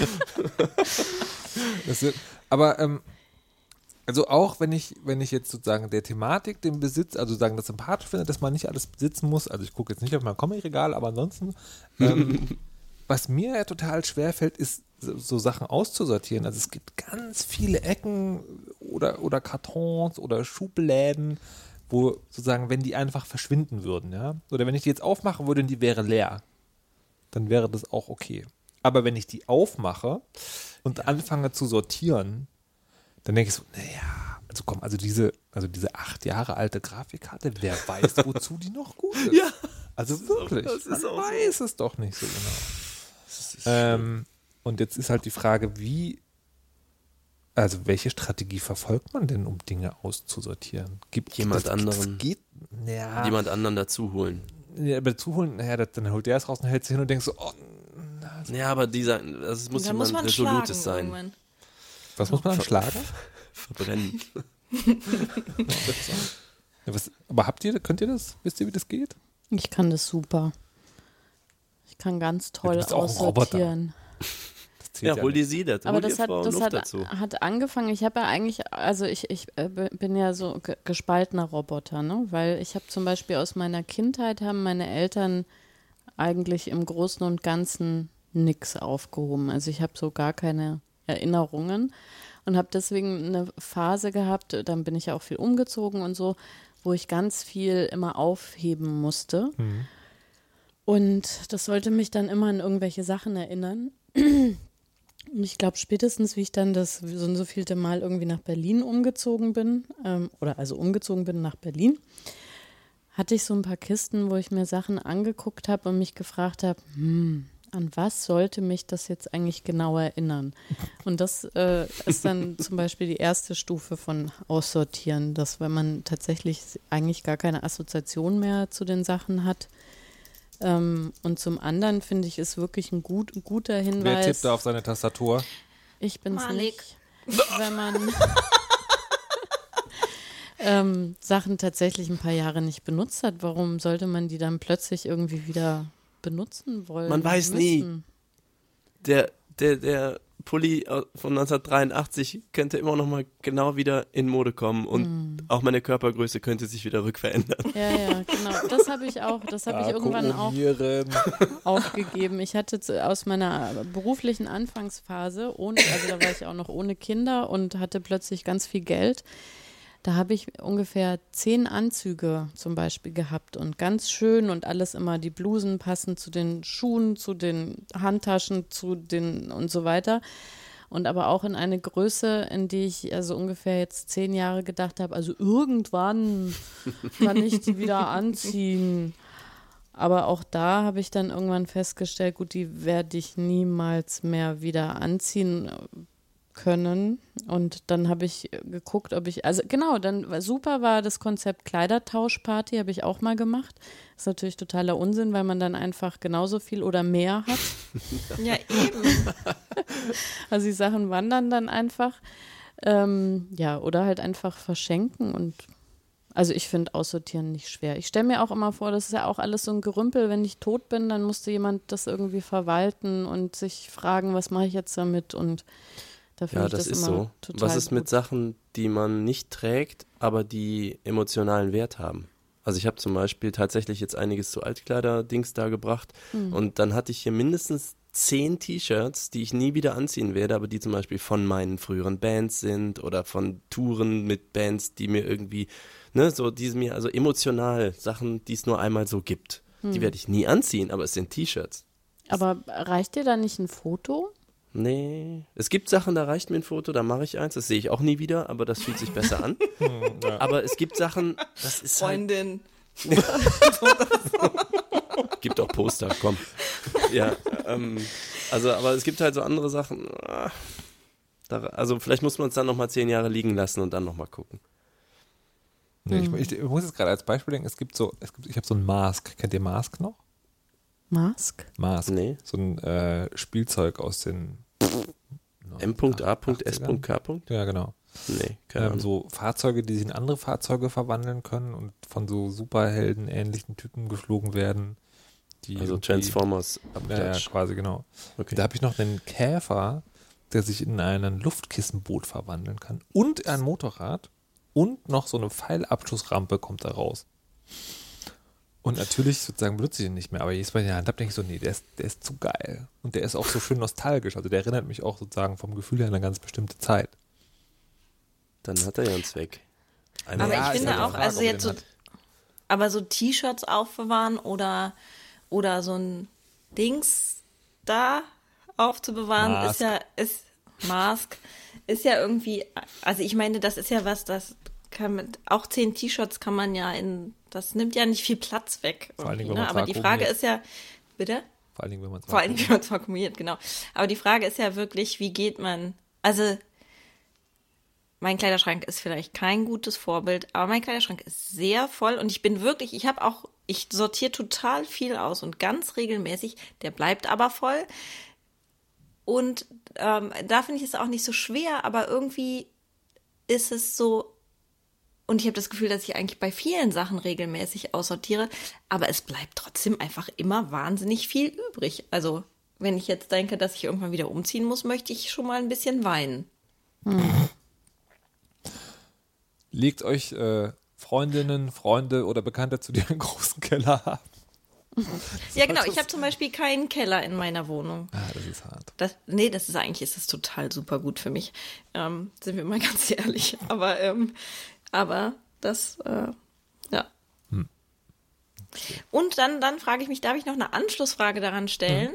Ist, aber ähm, also auch wenn ich, wenn ich jetzt sozusagen der Thematik den Besitz, also sagen das sympathisch finde, dass man nicht alles besitzen muss, also ich gucke jetzt nicht auf mein Comic-Regal, aber ansonsten, ähm, was mir ja total schwer fällt, ist so, so Sachen auszusortieren. Also es gibt ganz viele Ecken oder, oder Kartons oder Schubläden wo sozusagen, wenn die einfach verschwinden würden, ja, oder wenn ich die jetzt aufmachen würde und die wäre leer, dann wäre das auch okay. Aber wenn ich die aufmache und anfange zu sortieren, dann denke ich so, naja, also komm, also diese, also diese acht Jahre alte Grafikkarte, wer weiß, wozu die noch gut ist. Ja. Also wirklich, das ist man auch so. weiß es doch nicht so genau. Ähm, und jetzt ist halt die Frage, wie, also welche Strategie verfolgt man denn, um Dinge auszusortieren? Gibt Jemand das, anderen. Das geht, ja, Jemand anderen dazu holen. ja, aber zuholen, naja, dann holt der es raus und hält sich hin und denkt so, oh, Ja, aber dieser, das muss jemand muss man Resolutes sein. irgendwann. was muss man dann schlagen? Verbrennen. Ja, was, aber habt ihr, könnt ihr das? Wisst ihr, wie das geht? Ich kann das super. Ich kann ganz toll Roboter. aussortieren. Ja, hol dir sie das. Aber das hat, Frau das hat, dazu. hat angefangen. Ich habe ja eigentlich, also ich, ich äh, bin ja so ge- gespaltener Roboter, ne? Weil ich habe zum Beispiel aus meiner Kindheit haben meine Eltern eigentlich im Großen und Ganzen nix aufgehoben. Also ich habe so gar keine Erinnerungen und habe deswegen eine Phase gehabt, dann bin ich ja auch viel umgezogen und so, wo ich ganz viel immer aufheben musste. Und das sollte mich dann immer an irgendwelche Sachen erinnern. Und ich glaube, spätestens, wie ich dann das so und so vielte Mal irgendwie nach Berlin umgezogen bin, ähm, oder also umgezogen bin nach Berlin, hatte ich so ein paar Kisten, wo ich mir Sachen angeguckt habe und mich gefragt habe, hm, an was sollte mich das jetzt eigentlich genau erinnern? Und das äh, ist dann zum Beispiel die erste Stufe von Aussortieren, dass wenn man tatsächlich eigentlich gar keine Assoziation mehr zu den Sachen hat. Ähm, und zum anderen finde ich, ist wirklich ein, gut, guter Wer Hinweis. tippt da auf seine Tastatur? Ich bin's Malik. nicht. Wenn man ähm, Sachen tatsächlich ein paar Jahre nicht benutzt hat, warum sollte man die dann plötzlich irgendwie wieder benutzen wollen? Man weiß nie. müssen? Der, der, der Pulli von 1983 könnte immer noch mal genau wieder in Mode kommen und Hm. auch meine Körpergröße könnte sich wieder rückverändern. Ja, ja, genau. Das habe ich auch. Das habe ich irgendwann auch aufgegeben. Ich hatte zu, aus meiner beruflichen Anfangsphase, ohne, also da war ich auch noch ohne Kinder und hatte plötzlich ganz viel Geld. Da habe ich ungefähr zehn Anzüge zum Beispiel gehabt und ganz schön und alles immer, die Blusen passen zu den Schuhen, zu den Handtaschen, zu den und so weiter. Und aber auch in eine Größe, in die ich also ungefähr jetzt zehn Jahre gedacht habe, also irgendwann kann ich die wieder anziehen. Aber auch da habe ich dann irgendwann festgestellt, gut, die werde ich niemals mehr wieder anziehen können. Und dann habe ich geguckt, ob ich, also genau, dann war super war das Konzept Kleidertauschparty, habe ich auch mal gemacht. Ist natürlich totaler Unsinn, weil man dann einfach genauso viel oder mehr hat. Ja, eben. Also die Sachen wandern dann einfach. Ähm, ja, oder halt einfach verschenken und also ich finde Aussortieren nicht schwer. Ich stelle mir auch immer vor, das ist ja auch alles so ein Gerümpel. Wenn ich tot bin, dann musste jemand das irgendwie verwalten und sich fragen, was mache ich jetzt damit und da Ja, das, das, ist so. Was ist mit gut. Sachen, die man nicht trägt, aber die emotionalen Wert haben? Also ich habe zum Beispiel tatsächlich jetzt einiges zu Altkleider-Dings da gebracht Hm. und dann hatte ich hier mindestens zehn T-Shirts, die ich nie wieder anziehen werde, aber die zum Beispiel von meinen früheren Bands sind oder von Touren mit Bands, die mir irgendwie, ne, so die mir, also emotional Sachen, die es nur einmal so gibt. Hm. Die werde ich nie anziehen, aber es sind T-Shirts. Aber reicht dir da nicht ein Foto? Nee. Es gibt Sachen, da reicht mir ein Foto, da mache ich eins, das sehe ich auch nie wieder, aber das fühlt sich besser an. Aber es gibt Sachen, das ist halt, Freundin. gibt auch Poster, komm. Ja, ähm, also, aber es gibt halt so andere Sachen. ah, Da, also vielleicht muss man es dann nochmal zehn Jahre liegen lassen und dann nochmal gucken. Nee, ich, ich, ich muss jetzt gerade als Beispiel denken, es gibt so, es gibt, ich habe so ein Mask. Kennt ihr Mask noch? Mask? Mask. Nee. So ein äh, Spielzeug aus den M.A.S.K. Ja, genau. Nee, keine Ähm, so Fahrzeuge, die sich in andere Fahrzeuge verwandeln können und von so Superhelden-ähnlichen Typen geflogen werden. Die Also Transformers Ja, ja, quasi, genau. Okay. Da habe ich noch einen Käfer, der sich in ein Luftkissenboot verwandeln kann. Und ein Motorrad. Und noch so eine Pfeilabschussrampe kommt da raus. Und natürlich sozusagen benutze ich ihn nicht mehr, aber jedes Mal in der Hand habe, denke ich so, nee, der ist, der ist zu geil. Und der ist auch so schön nostalgisch. Also der erinnert mich auch sozusagen vom Gefühl her an eine ganz bestimmte Zeit. Dann hat er ja einen Zweck. Einmal Aber Ja, ich finde auch, Frage, also jetzt den so, hat. aber so T-Shirts aufbewahren oder, oder so ein Dings da aufzubewahren, Mask. ist ja, ist, Mask, ist ja irgendwie, also ich meine, das ist ja was, das kann man, auch zehn T-Shirts kann man ja in, das nimmt ja nicht viel Platz weg. Vor allen Dingen, wenn ne? man's Aber die Frage ist ja, bitte? Vor allen Dingen, wenn man es Vor allen Dingen, wenn man es vakuumiert, genau. Aber die Frage ist ja wirklich, wie geht man, also mein Kleiderschrank ist vielleicht kein gutes Vorbild, aber mein Kleiderschrank ist sehr voll und ich bin wirklich, ich habe auch, ich sortiere total viel aus und ganz regelmäßig, der bleibt aber voll. Und ähm, da finde ich es auch nicht so schwer, aber irgendwie ist es so, und ich habe das Gefühl, dass ich eigentlich bei vielen Sachen regelmäßig aussortiere, aber es bleibt trotzdem einfach immer wahnsinnig viel übrig. Also, wenn ich jetzt denke, dass ich irgendwann wieder umziehen muss, möchte ich schon mal ein bisschen weinen. Liegt euch äh, Freundinnen, Freunde oder Bekannte zu dir einen großen Keller haben? Ja, genau. Ich habe zum Beispiel keinen Keller in meiner Wohnung. Ah, das ist hart. Das, nee, das ist eigentlich ist das total super gut für mich. Ähm, sind wir mal ganz ehrlich. Aber, ähm, aber das, äh, ja. Und dann, dann frage ich mich, darf ich noch eine Anschlussfrage daran stellen?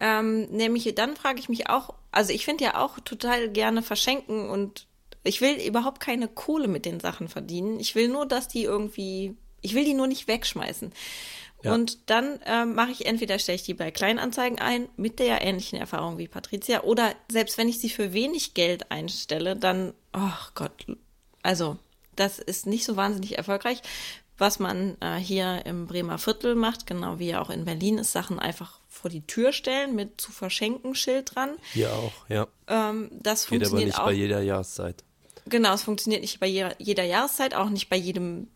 Ähm, nämlich, dann frage ich mich auch, also ich finde ja auch total gerne verschenken und ich will überhaupt keine Kohle mit den Sachen verdienen. Ich will nur, dass die irgendwie, ich will die nur nicht wegschmeißen. Ja. Und dann ähm, mache ich entweder stelle ich die bei Kleinanzeigen ein, mit der ähnlichen Erfahrung wie Patricia, oder selbst wenn ich sie für wenig Geld einstelle, dann, ach Gott, also das ist nicht so wahnsinnig erfolgreich. Was man äh, hier im Bremer Viertel macht, genau wie auch in Berlin, ist Sachen einfach vor die Tür stellen mit zu verschenken Schild dran. Hier auch, ja. Ähm, das Geht aber funktioniert nicht auch. bei jeder Jahreszeit. Genau, es funktioniert nicht bei jeder, jeder Jahreszeit, auch nicht bei jedem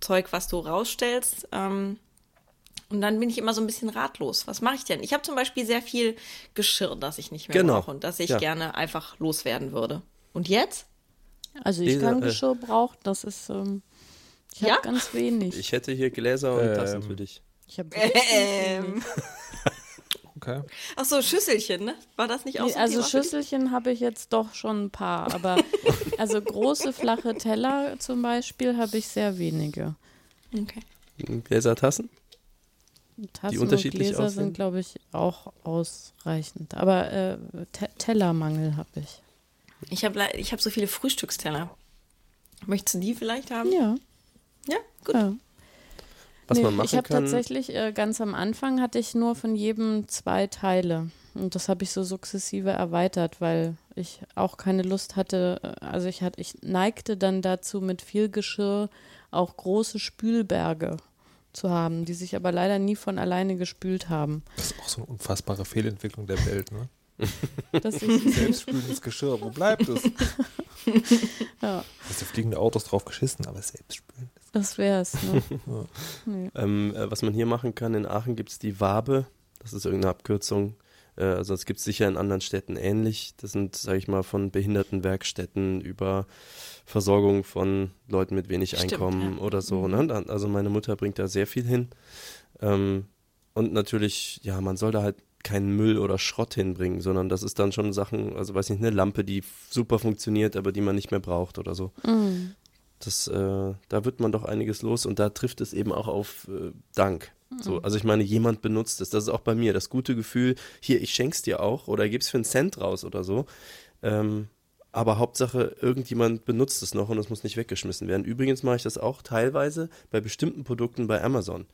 Zeug, was du rausstellst. Ähm, und dann bin ich immer so ein bisschen ratlos. Was mache ich denn? Ich habe zum Beispiel sehr viel Geschirr, das ich nicht mehr Genau. brauche und das ich Ja. gerne einfach loswerden würde. Und jetzt? Also ich Diese, kann äh, Geschirr brauchen, das ist, ähm, ich habe Ja? ganz wenig. Ich hätte hier Gläser und Ähm. Tassen für dich. Ich habe Ähm. Okay. Ach so, Schüsselchen, ne? War das nicht auch Nee, so also? Schüsselchen habe ich jetzt doch schon ein paar, aber also große flache Teller zum Beispiel habe ich sehr wenige. Okay. Gläser, Tassen? Tassen unterschiedlich und Gläser aussehen? sind, glaube ich, auch ausreichend. Aber äh, Te Tellermangel habe ich. Ich habe ich hab so viele Frühstücksteller. Möchtest du die vielleicht haben? Ja, Ja, gut. ja. Was Nee, man machen ich habe tatsächlich äh, ganz am Anfang hatte ich nur von jedem zwei Teile. Und das habe ich so sukzessive erweitert, weil ich auch keine Lust hatte. äh, Also ich hatte, ich neigte dann dazu, mit viel Geschirr auch große Spülberge zu haben, die sich aber leider nie von alleine gespült haben. Das ist auch so eine unfassbare Fehlentwicklung der Welt, ne? Selbstspülendes Geschirr, wo bleibt es? ja, Hast du fliegende Autos drauf geschissen, aber selbstspülen. das wäre es. Ne? Ähm, äh, was man hier machen kann, in Aachen gibt es die Wabe. Das ist irgendeine Abkürzung. Äh, also das gibt es sicher in anderen Städten ähnlich. Das sind, sage ich mal, von Behindertenwerkstätten über Versorgung von Leuten mit wenig Stimmt, Einkommen ja. oder so. Ne? Da- Also meine Mutter bringt da sehr viel hin. Ähm, und natürlich, ja, man soll da halt keinen Müll oder Schrott hinbringen, sondern das ist dann schon Sachen, also weiß nicht, eine Lampe, die super funktioniert, aber die man nicht mehr braucht oder so. Mm. Das, äh, da wird man doch einiges los und da trifft es eben auch auf äh, Dank. So, also ich meine, jemand benutzt es. Das ist auch bei mir das gute Gefühl, hier, ich schenk's dir auch oder gib's für einen Cent raus oder so. Ähm, aber Hauptsache, irgendjemand benutzt es noch und es muss nicht weggeschmissen werden. Übrigens mache ich das auch teilweise bei bestimmten Produkten bei Amazon,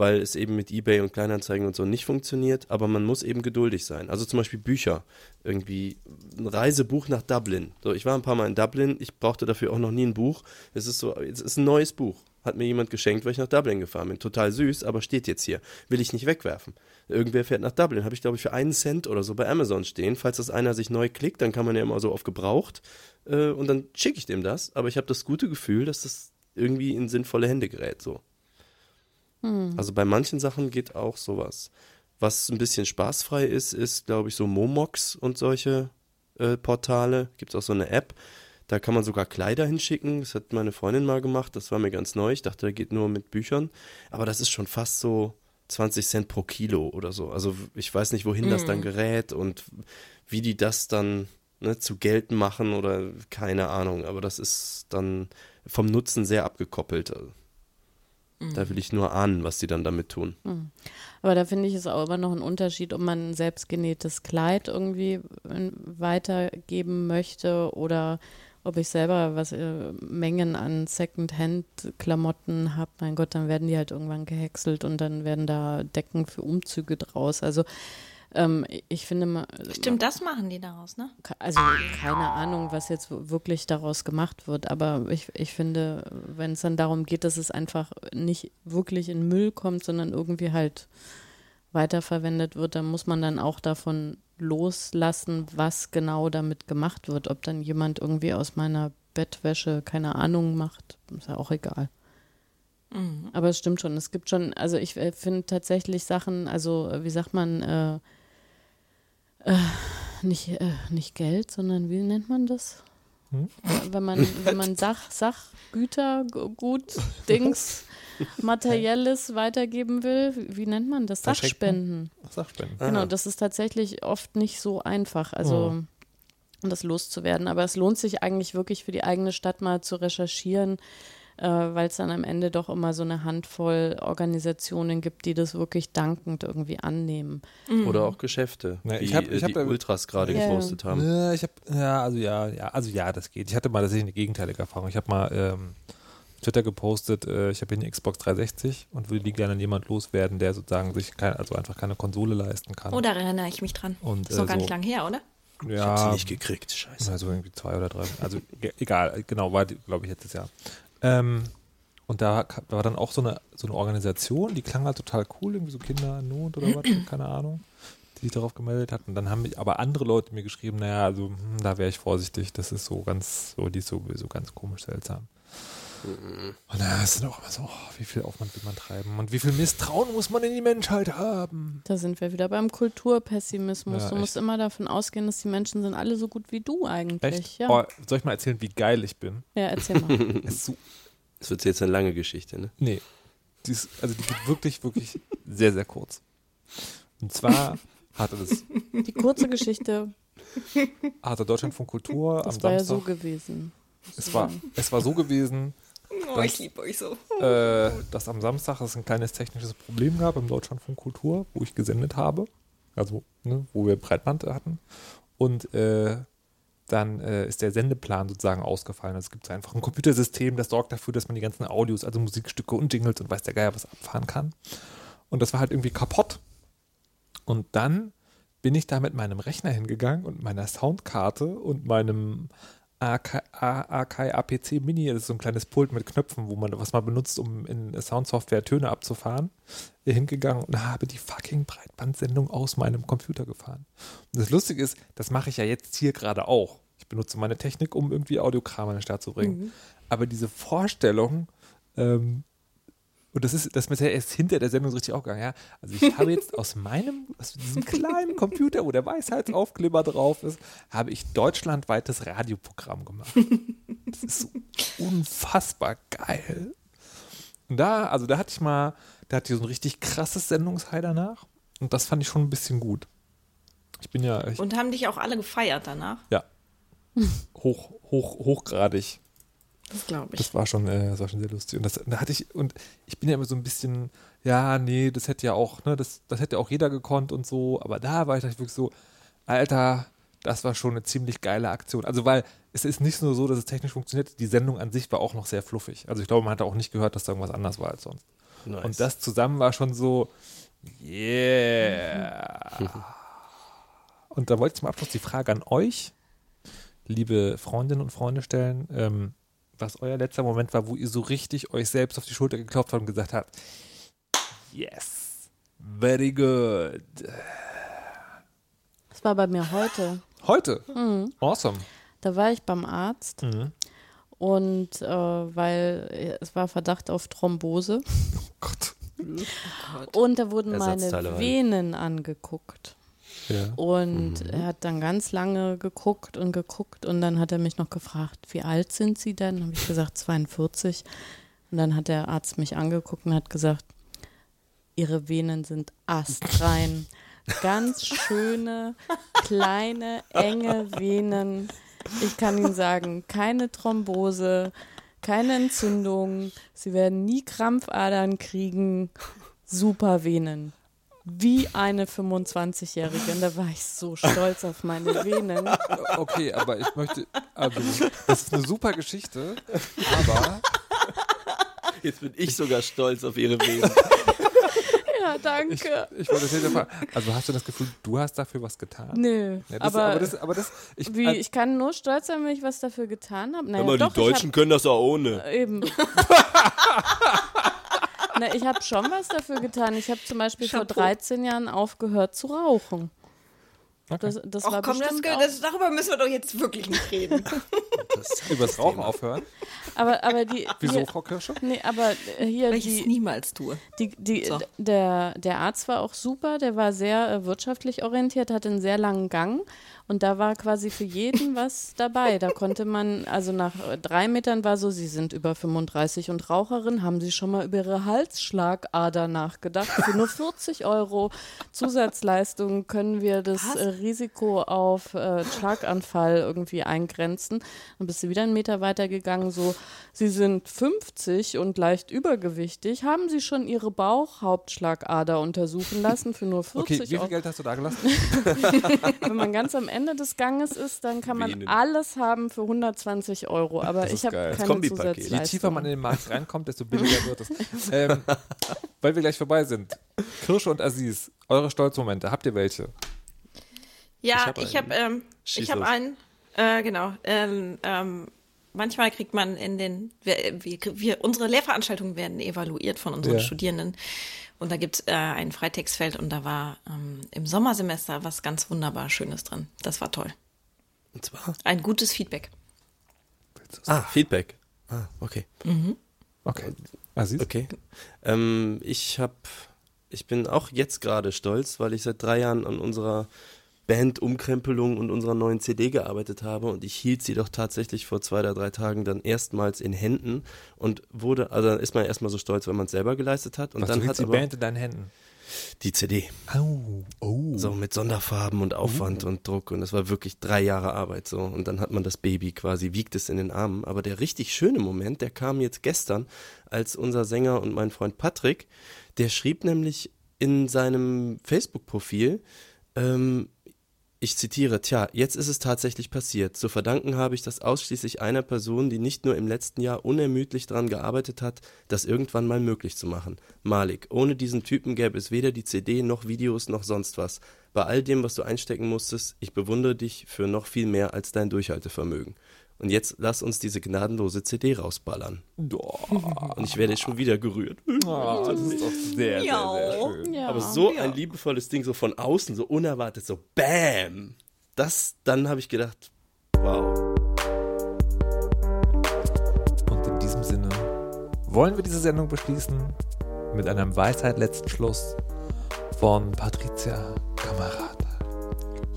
weil es eben mit Ebay und Kleinanzeigen und so nicht funktioniert, aber man muss eben geduldig sein. Also zum Beispiel Bücher, irgendwie ein Reisebuch nach Dublin. So, ich war ein paar Mal in Dublin, ich brauchte dafür auch noch nie ein Buch. Es ist so, es ist ein neues Buch. Hat mir jemand geschenkt, weil ich nach Dublin gefahren bin. Total süß, aber steht jetzt hier. Will ich nicht wegwerfen. Irgendwer fährt nach Dublin. Habe ich, glaube ich, für einen Cent oder so bei Amazon stehen. Falls das einer sich neu klickt, dann kann man ja immer so auf gebraucht. Äh, und dann schicke ich dem das. Aber ich habe das gute Gefühl, dass das irgendwie in sinnvolle Hände gerät. So. Also bei manchen Sachen geht auch sowas. Was ein bisschen spaßfrei ist, ist, glaube ich, so Momox und solche äh, Portale. Gibt es auch so eine App. Da kann man sogar Kleider hinschicken. Das hat meine Freundin mal gemacht. Das war mir ganz neu. Ich dachte, da geht nur mit Büchern. Aber das ist schon fast so 20 Cent pro Kilo oder so. Also ich weiß nicht, wohin das dann gerät und wie die das dann ne, zu Geld machen oder keine Ahnung. Aber das ist dann vom Nutzen sehr abgekoppelt. Also, Da will ich nur ahnen, was die dann damit tun. Aber da finde ich es auch immer noch ein Unterschied, ob man ein selbstgenähtes Kleid irgendwie äh, weitergeben möchte oder ob ich selber was äh, Mengen an Secondhand-Klamotten habe. Mein Gott, dann werden die halt irgendwann gehäckselt und dann werden da Decken für Umzüge draus. Also ähm, ich finde mal, Stimmt, das machen die daraus, ne? also keine Ahnung, was jetzt wirklich daraus gemacht wird, aber ich, ich finde, wenn es dann darum geht, dass es einfach nicht wirklich in Müll kommt, sondern irgendwie halt weiterverwendet wird, dann muss man dann auch davon loslassen, was genau damit gemacht wird. Ob dann jemand irgendwie aus meiner Bettwäsche keine Ahnung macht, ist ja auch egal. Aber es stimmt schon, es gibt schon, also ich äh, finde tatsächlich Sachen, also äh, wie sagt man, äh, äh, nicht, äh, nicht Geld, sondern wie nennt man das? Äh, Wenn man, wenn man Sach, Sachgüter, Gut, Dings, Materielles weitergeben will, wie, nennt man das? Sachspenden. Sachspenden. Genau, das ist tatsächlich oft nicht so einfach, also das loszuwerden. Aber es lohnt sich eigentlich wirklich für die eigene Stadt mal zu recherchieren, äh, weil es dann am Ende doch immer so eine Handvoll Organisationen gibt, die das wirklich dankend irgendwie annehmen. Oder auch Geschäfte, Ja, ich hab- äh, ich hab die Ultras gerade Ja. gepostet haben. Ja, ich habe, ja, also ja, ja, also ja, das geht. Ich hatte mal tatsächlich eine gegenteilige Erfahrung. Ich habe mal ähm, Twitter gepostet, äh, ich habe hier eine Xbox 360 und würde die gerne an jemand loswerden, der sozusagen sich kein, also einfach keine Konsole leisten kann. Oh, da erinnere ich mich dran. Und, ist noch äh, gar so- nicht lang her, oder? Ich hab sie ja, nicht gekriegt, scheiße. also irgendwie zwei oder drei. Also egal, genau, war glaube ich letztes Jahr. Ähm, und da war dann auch so eine, so eine Organisation, die klang halt total cool, irgendwie so Kinder in Not oder was, keine Ahnung, die sich darauf gemeldet hatten. Dann haben mich aber andere Leute mir geschrieben, naja, also hm, da wäre ich vorsichtig, das ist so ganz, so, die ist sowieso ganz komisch seltsam. Und da ist dann auch immer so, oh, wie viel Aufwand will man treiben und wie viel Misstrauen muss man in die Menschheit haben. Da sind wir wieder beim Kulturpessimismus. Ja, du musst immer davon ausgehen, dass die Menschen sind alle so gut wie du eigentlich. Echt? Ja. Oh, soll ich mal erzählen, wie geil ich bin? ja, erzähl mal. Es Das wird jetzt eine lange Geschichte, ne? Nee. Die ist, also die geht wirklich, wirklich sehr, sehr kurz. Und zwar hatte das Die kurze Geschichte, hatte Deutschlandfunk Kultur das am war ja so gewesen. es, war, es war so gewesen, Oh, ich liebe euch so. äh, dass am Samstag es ein kleines technisches Problem gab im Deutschlandfunk Kultur, wo ich gesendet habe. Also, ne, wo wir Breitband hatten. Und äh, dann äh, ist der Sendeplan sozusagen ausgefallen. Also es gibt einfach ein Computersystem, das sorgt dafür, dass man die ganzen Audios, also Musikstücke und Jingles und weiß der Geier was abfahren kann. Und das war halt irgendwie kaputt. Und dann bin ich da mit meinem Rechner hingegangen und meiner Soundkarte und meinem AK, APC Mini, das ist so ein kleines Pult mit Knöpfen, wo man, was man benutzt, um in Soundsoftware Töne abzufahren, hingegangen und habe die fucking Breitbandsendung aus meinem Computer gefahren. Und das Lustige ist, das mache ich ja jetzt hier gerade auch. Ich benutze meine Technik, um irgendwie Audiokram an den Start zu bringen. Aber diese Vorstellung, ähm, und das ist das ist ja erst hinter der Sendung so richtig aufgegangen, ja. Also ich habe jetzt aus meinem, aus diesem kleinen Computer, wo der Weisheitsaufkleber drauf ist, habe ich deutschlandweites Radioprogramm gemacht. Das ist so unfassbar geil. Und da, also da hatte ich mal, da hatte ich so ein richtig krasses Sendungshigh danach. Und das fand ich schon ein bisschen gut. Ich bin ja, ich, Und haben dich auch alle gefeiert danach? ja, hoch, hoch, hochgradig. Das glaube ich. Das war schon, äh, das war schon sehr lustig. Und das, da hatte ich, und ich bin ja immer so ein bisschen, ja, nee, das hätte ja auch, ne, das, das hätte auch jeder gekonnt und so, aber da war ich halt wirklich so, Alter, das war schon eine ziemlich geile Aktion. Also, weil es ist nicht nur so, dass es technisch funktioniert, die Sendung an sich war auch noch sehr fluffig. Also, ich glaube, man hat auch nicht gehört, dass da irgendwas anders war als sonst. Nice. Und das zusammen war schon so, yeah. Und da wollte ich zum Abschluss die Frage an euch, liebe Freundinnen und Freunde, stellen, ähm, was euer letzter Moment war, wo ihr so richtig euch selbst auf die Schulter geklopft habt und gesagt habt, yes, very good. Das war bei mir heute. Heute, awesome. Da war ich beim Arzt Mhm. und äh, weil es war Verdacht auf Thrombose Gott. und da wurden meine. Venen angeguckt. Ja. Und er hat dann ganz lange geguckt und geguckt und dann hat er mich noch gefragt, wie alt sind Sie denn? Habe ich gesagt 42. Und dann hat der Arzt mich angeguckt und hat gesagt, Ihre Venen sind astrein. ganz schöne, kleine, enge Venen. Ich kann Ihnen sagen, keine Thrombose, keine Entzündung. Sie werden nie Krampfadern kriegen. Super Venen. Wie eine 25-Jährige. Und da war ich so stolz auf meine Venen. Okay, aber ich möchte, also, das ist eine super Geschichte, aber Jetzt bin ich sogar stolz auf ihre Wesen. Ja, ich, danke. ich wollte das jetzt fragen. Also hast du das Gefühl, du hast dafür was getan? Nö, Ja, das, aber, aber, das, aber das, ich, wie, also, ich kann nur stolz sein, wenn ich was dafür getan habe. Naja, Aber doch, die Deutschen können das auch ohne. Ich hab, eben. Na, ich habe schon was dafür getan. Ich habe zum Beispiel vor Chapeau. 13 Jahren aufgehört zu rauchen. Das, das Ach war komm, das, das, darüber müssen wir doch jetzt wirklich nicht reden. übers Rauchen aufhören. aber, aber die, Wieso, hier, Frau Kirsche? nee, aber äh, hier Weil ich es die, niemals tue. Die, die, So. der, der Arzt war auch super, der war sehr äh, wirtschaftlich orientiert, hatte einen sehr langen Gang und da war quasi für jeden was dabei. Da konnte man, also nach äh, drei Metern war so, Sie sind über 35 und Raucherin, haben Sie schon mal über Ihre Halsschlagader nachgedacht? Für nur 40 Euro Zusatzleistung können wir das Was? äh, Risiko auf äh, Schlaganfall irgendwie eingrenzen. Dann bist du wieder einen Meter weiter gegangen, so, Sie sind 50 und leicht übergewichtig. Haben Sie schon Ihre Bauchhauptschlagader untersuchen lassen für nur 40 Okay, wie viel Euro? Geld hast du da gelassen? Wenn man ganz am Ende des Ganges ist, dann kann man Venen. alles haben für 1120 Euro. Aber Das ich habe keine Kombipaket. Je Je Zusatzleistung. tiefer man in den Markt reinkommt, desto billiger wird es. ähm, weil wir gleich vorbei sind. Kirsche und Aziz, eure Stolzmomente, habt ihr welche? Ja, Ich hab ich habe einen. ähm, ich habe los. einen, äh, genau. Ähm, ähm, manchmal kriegt man in den, wir, wir, wir, unsere Lehrveranstaltungen werden evaluiert von unseren Ja. Studierenden. Und da gibt's äh, ein Freitextfeld und da war ähm, im Sommersemester was ganz wunderbar Schönes drin. Das war toll. Und zwar? Ein gutes Feedback. Ah, Feedback. Ah, okay. Okay. Aziz? Okay. Ähm, ich habe, ich bin auch jetzt gerade stolz, weil ich seit drei Jahren an unserer Band-Umkrempelung und unserer neuen CD gearbeitet habe und ich hielt sie doch tatsächlich vor zwei oder drei Tagen dann erstmals in Händen und wurde, also dann ist man erstmal so stolz, weil man es selber geleistet hat und Was, du dann hältst hat die aber Band in deinen Händen? die CD. Oh, oh. So mit Sonderfarben und Aufwand und Druck und das war wirklich drei Jahre Arbeit so und dann hat man das Baby quasi, wiegt es in den Armen. Aber der richtig schöne Moment, der kam jetzt gestern, als unser Sänger und mein Freund Patrick, der schrieb nämlich in seinem Facebook-Profil, ähm, ich zitiere, tja, jetzt ist es tatsächlich passiert. Zu verdanken habe ich das ausschließlich einer Person, die nicht nur im letzten Jahr unermüdlich daran gearbeitet hat, das irgendwann mal möglich zu machen. Malik, ohne diesen Typen gäbe es weder die CD noch Videos noch sonst was. Bei all dem, was du einstecken musstest, ich bewundere dich für noch viel mehr als dein Durchhaltevermögen. Und jetzt lass uns diese gnadenlose CD rausballern. Und ich werde schon wieder gerührt. Oh, das ist doch sehr, sehr, sehr schön. Ja. Aber so ein liebevolles Ding, so von außen, so unerwartet, so BAM! Das, dann habe ich gedacht, wow. Und in diesem Sinne wollen wir diese Sendung beschließen mit einem Weisheit letzten Schluss von Patricia Kamerad.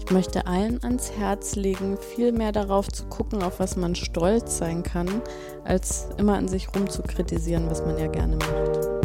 Ich möchte allen ans Herz legen, viel mehr darauf zu gucken, auf was man stolz sein kann, als immer an sich rumzukritisieren, was man ja gerne macht.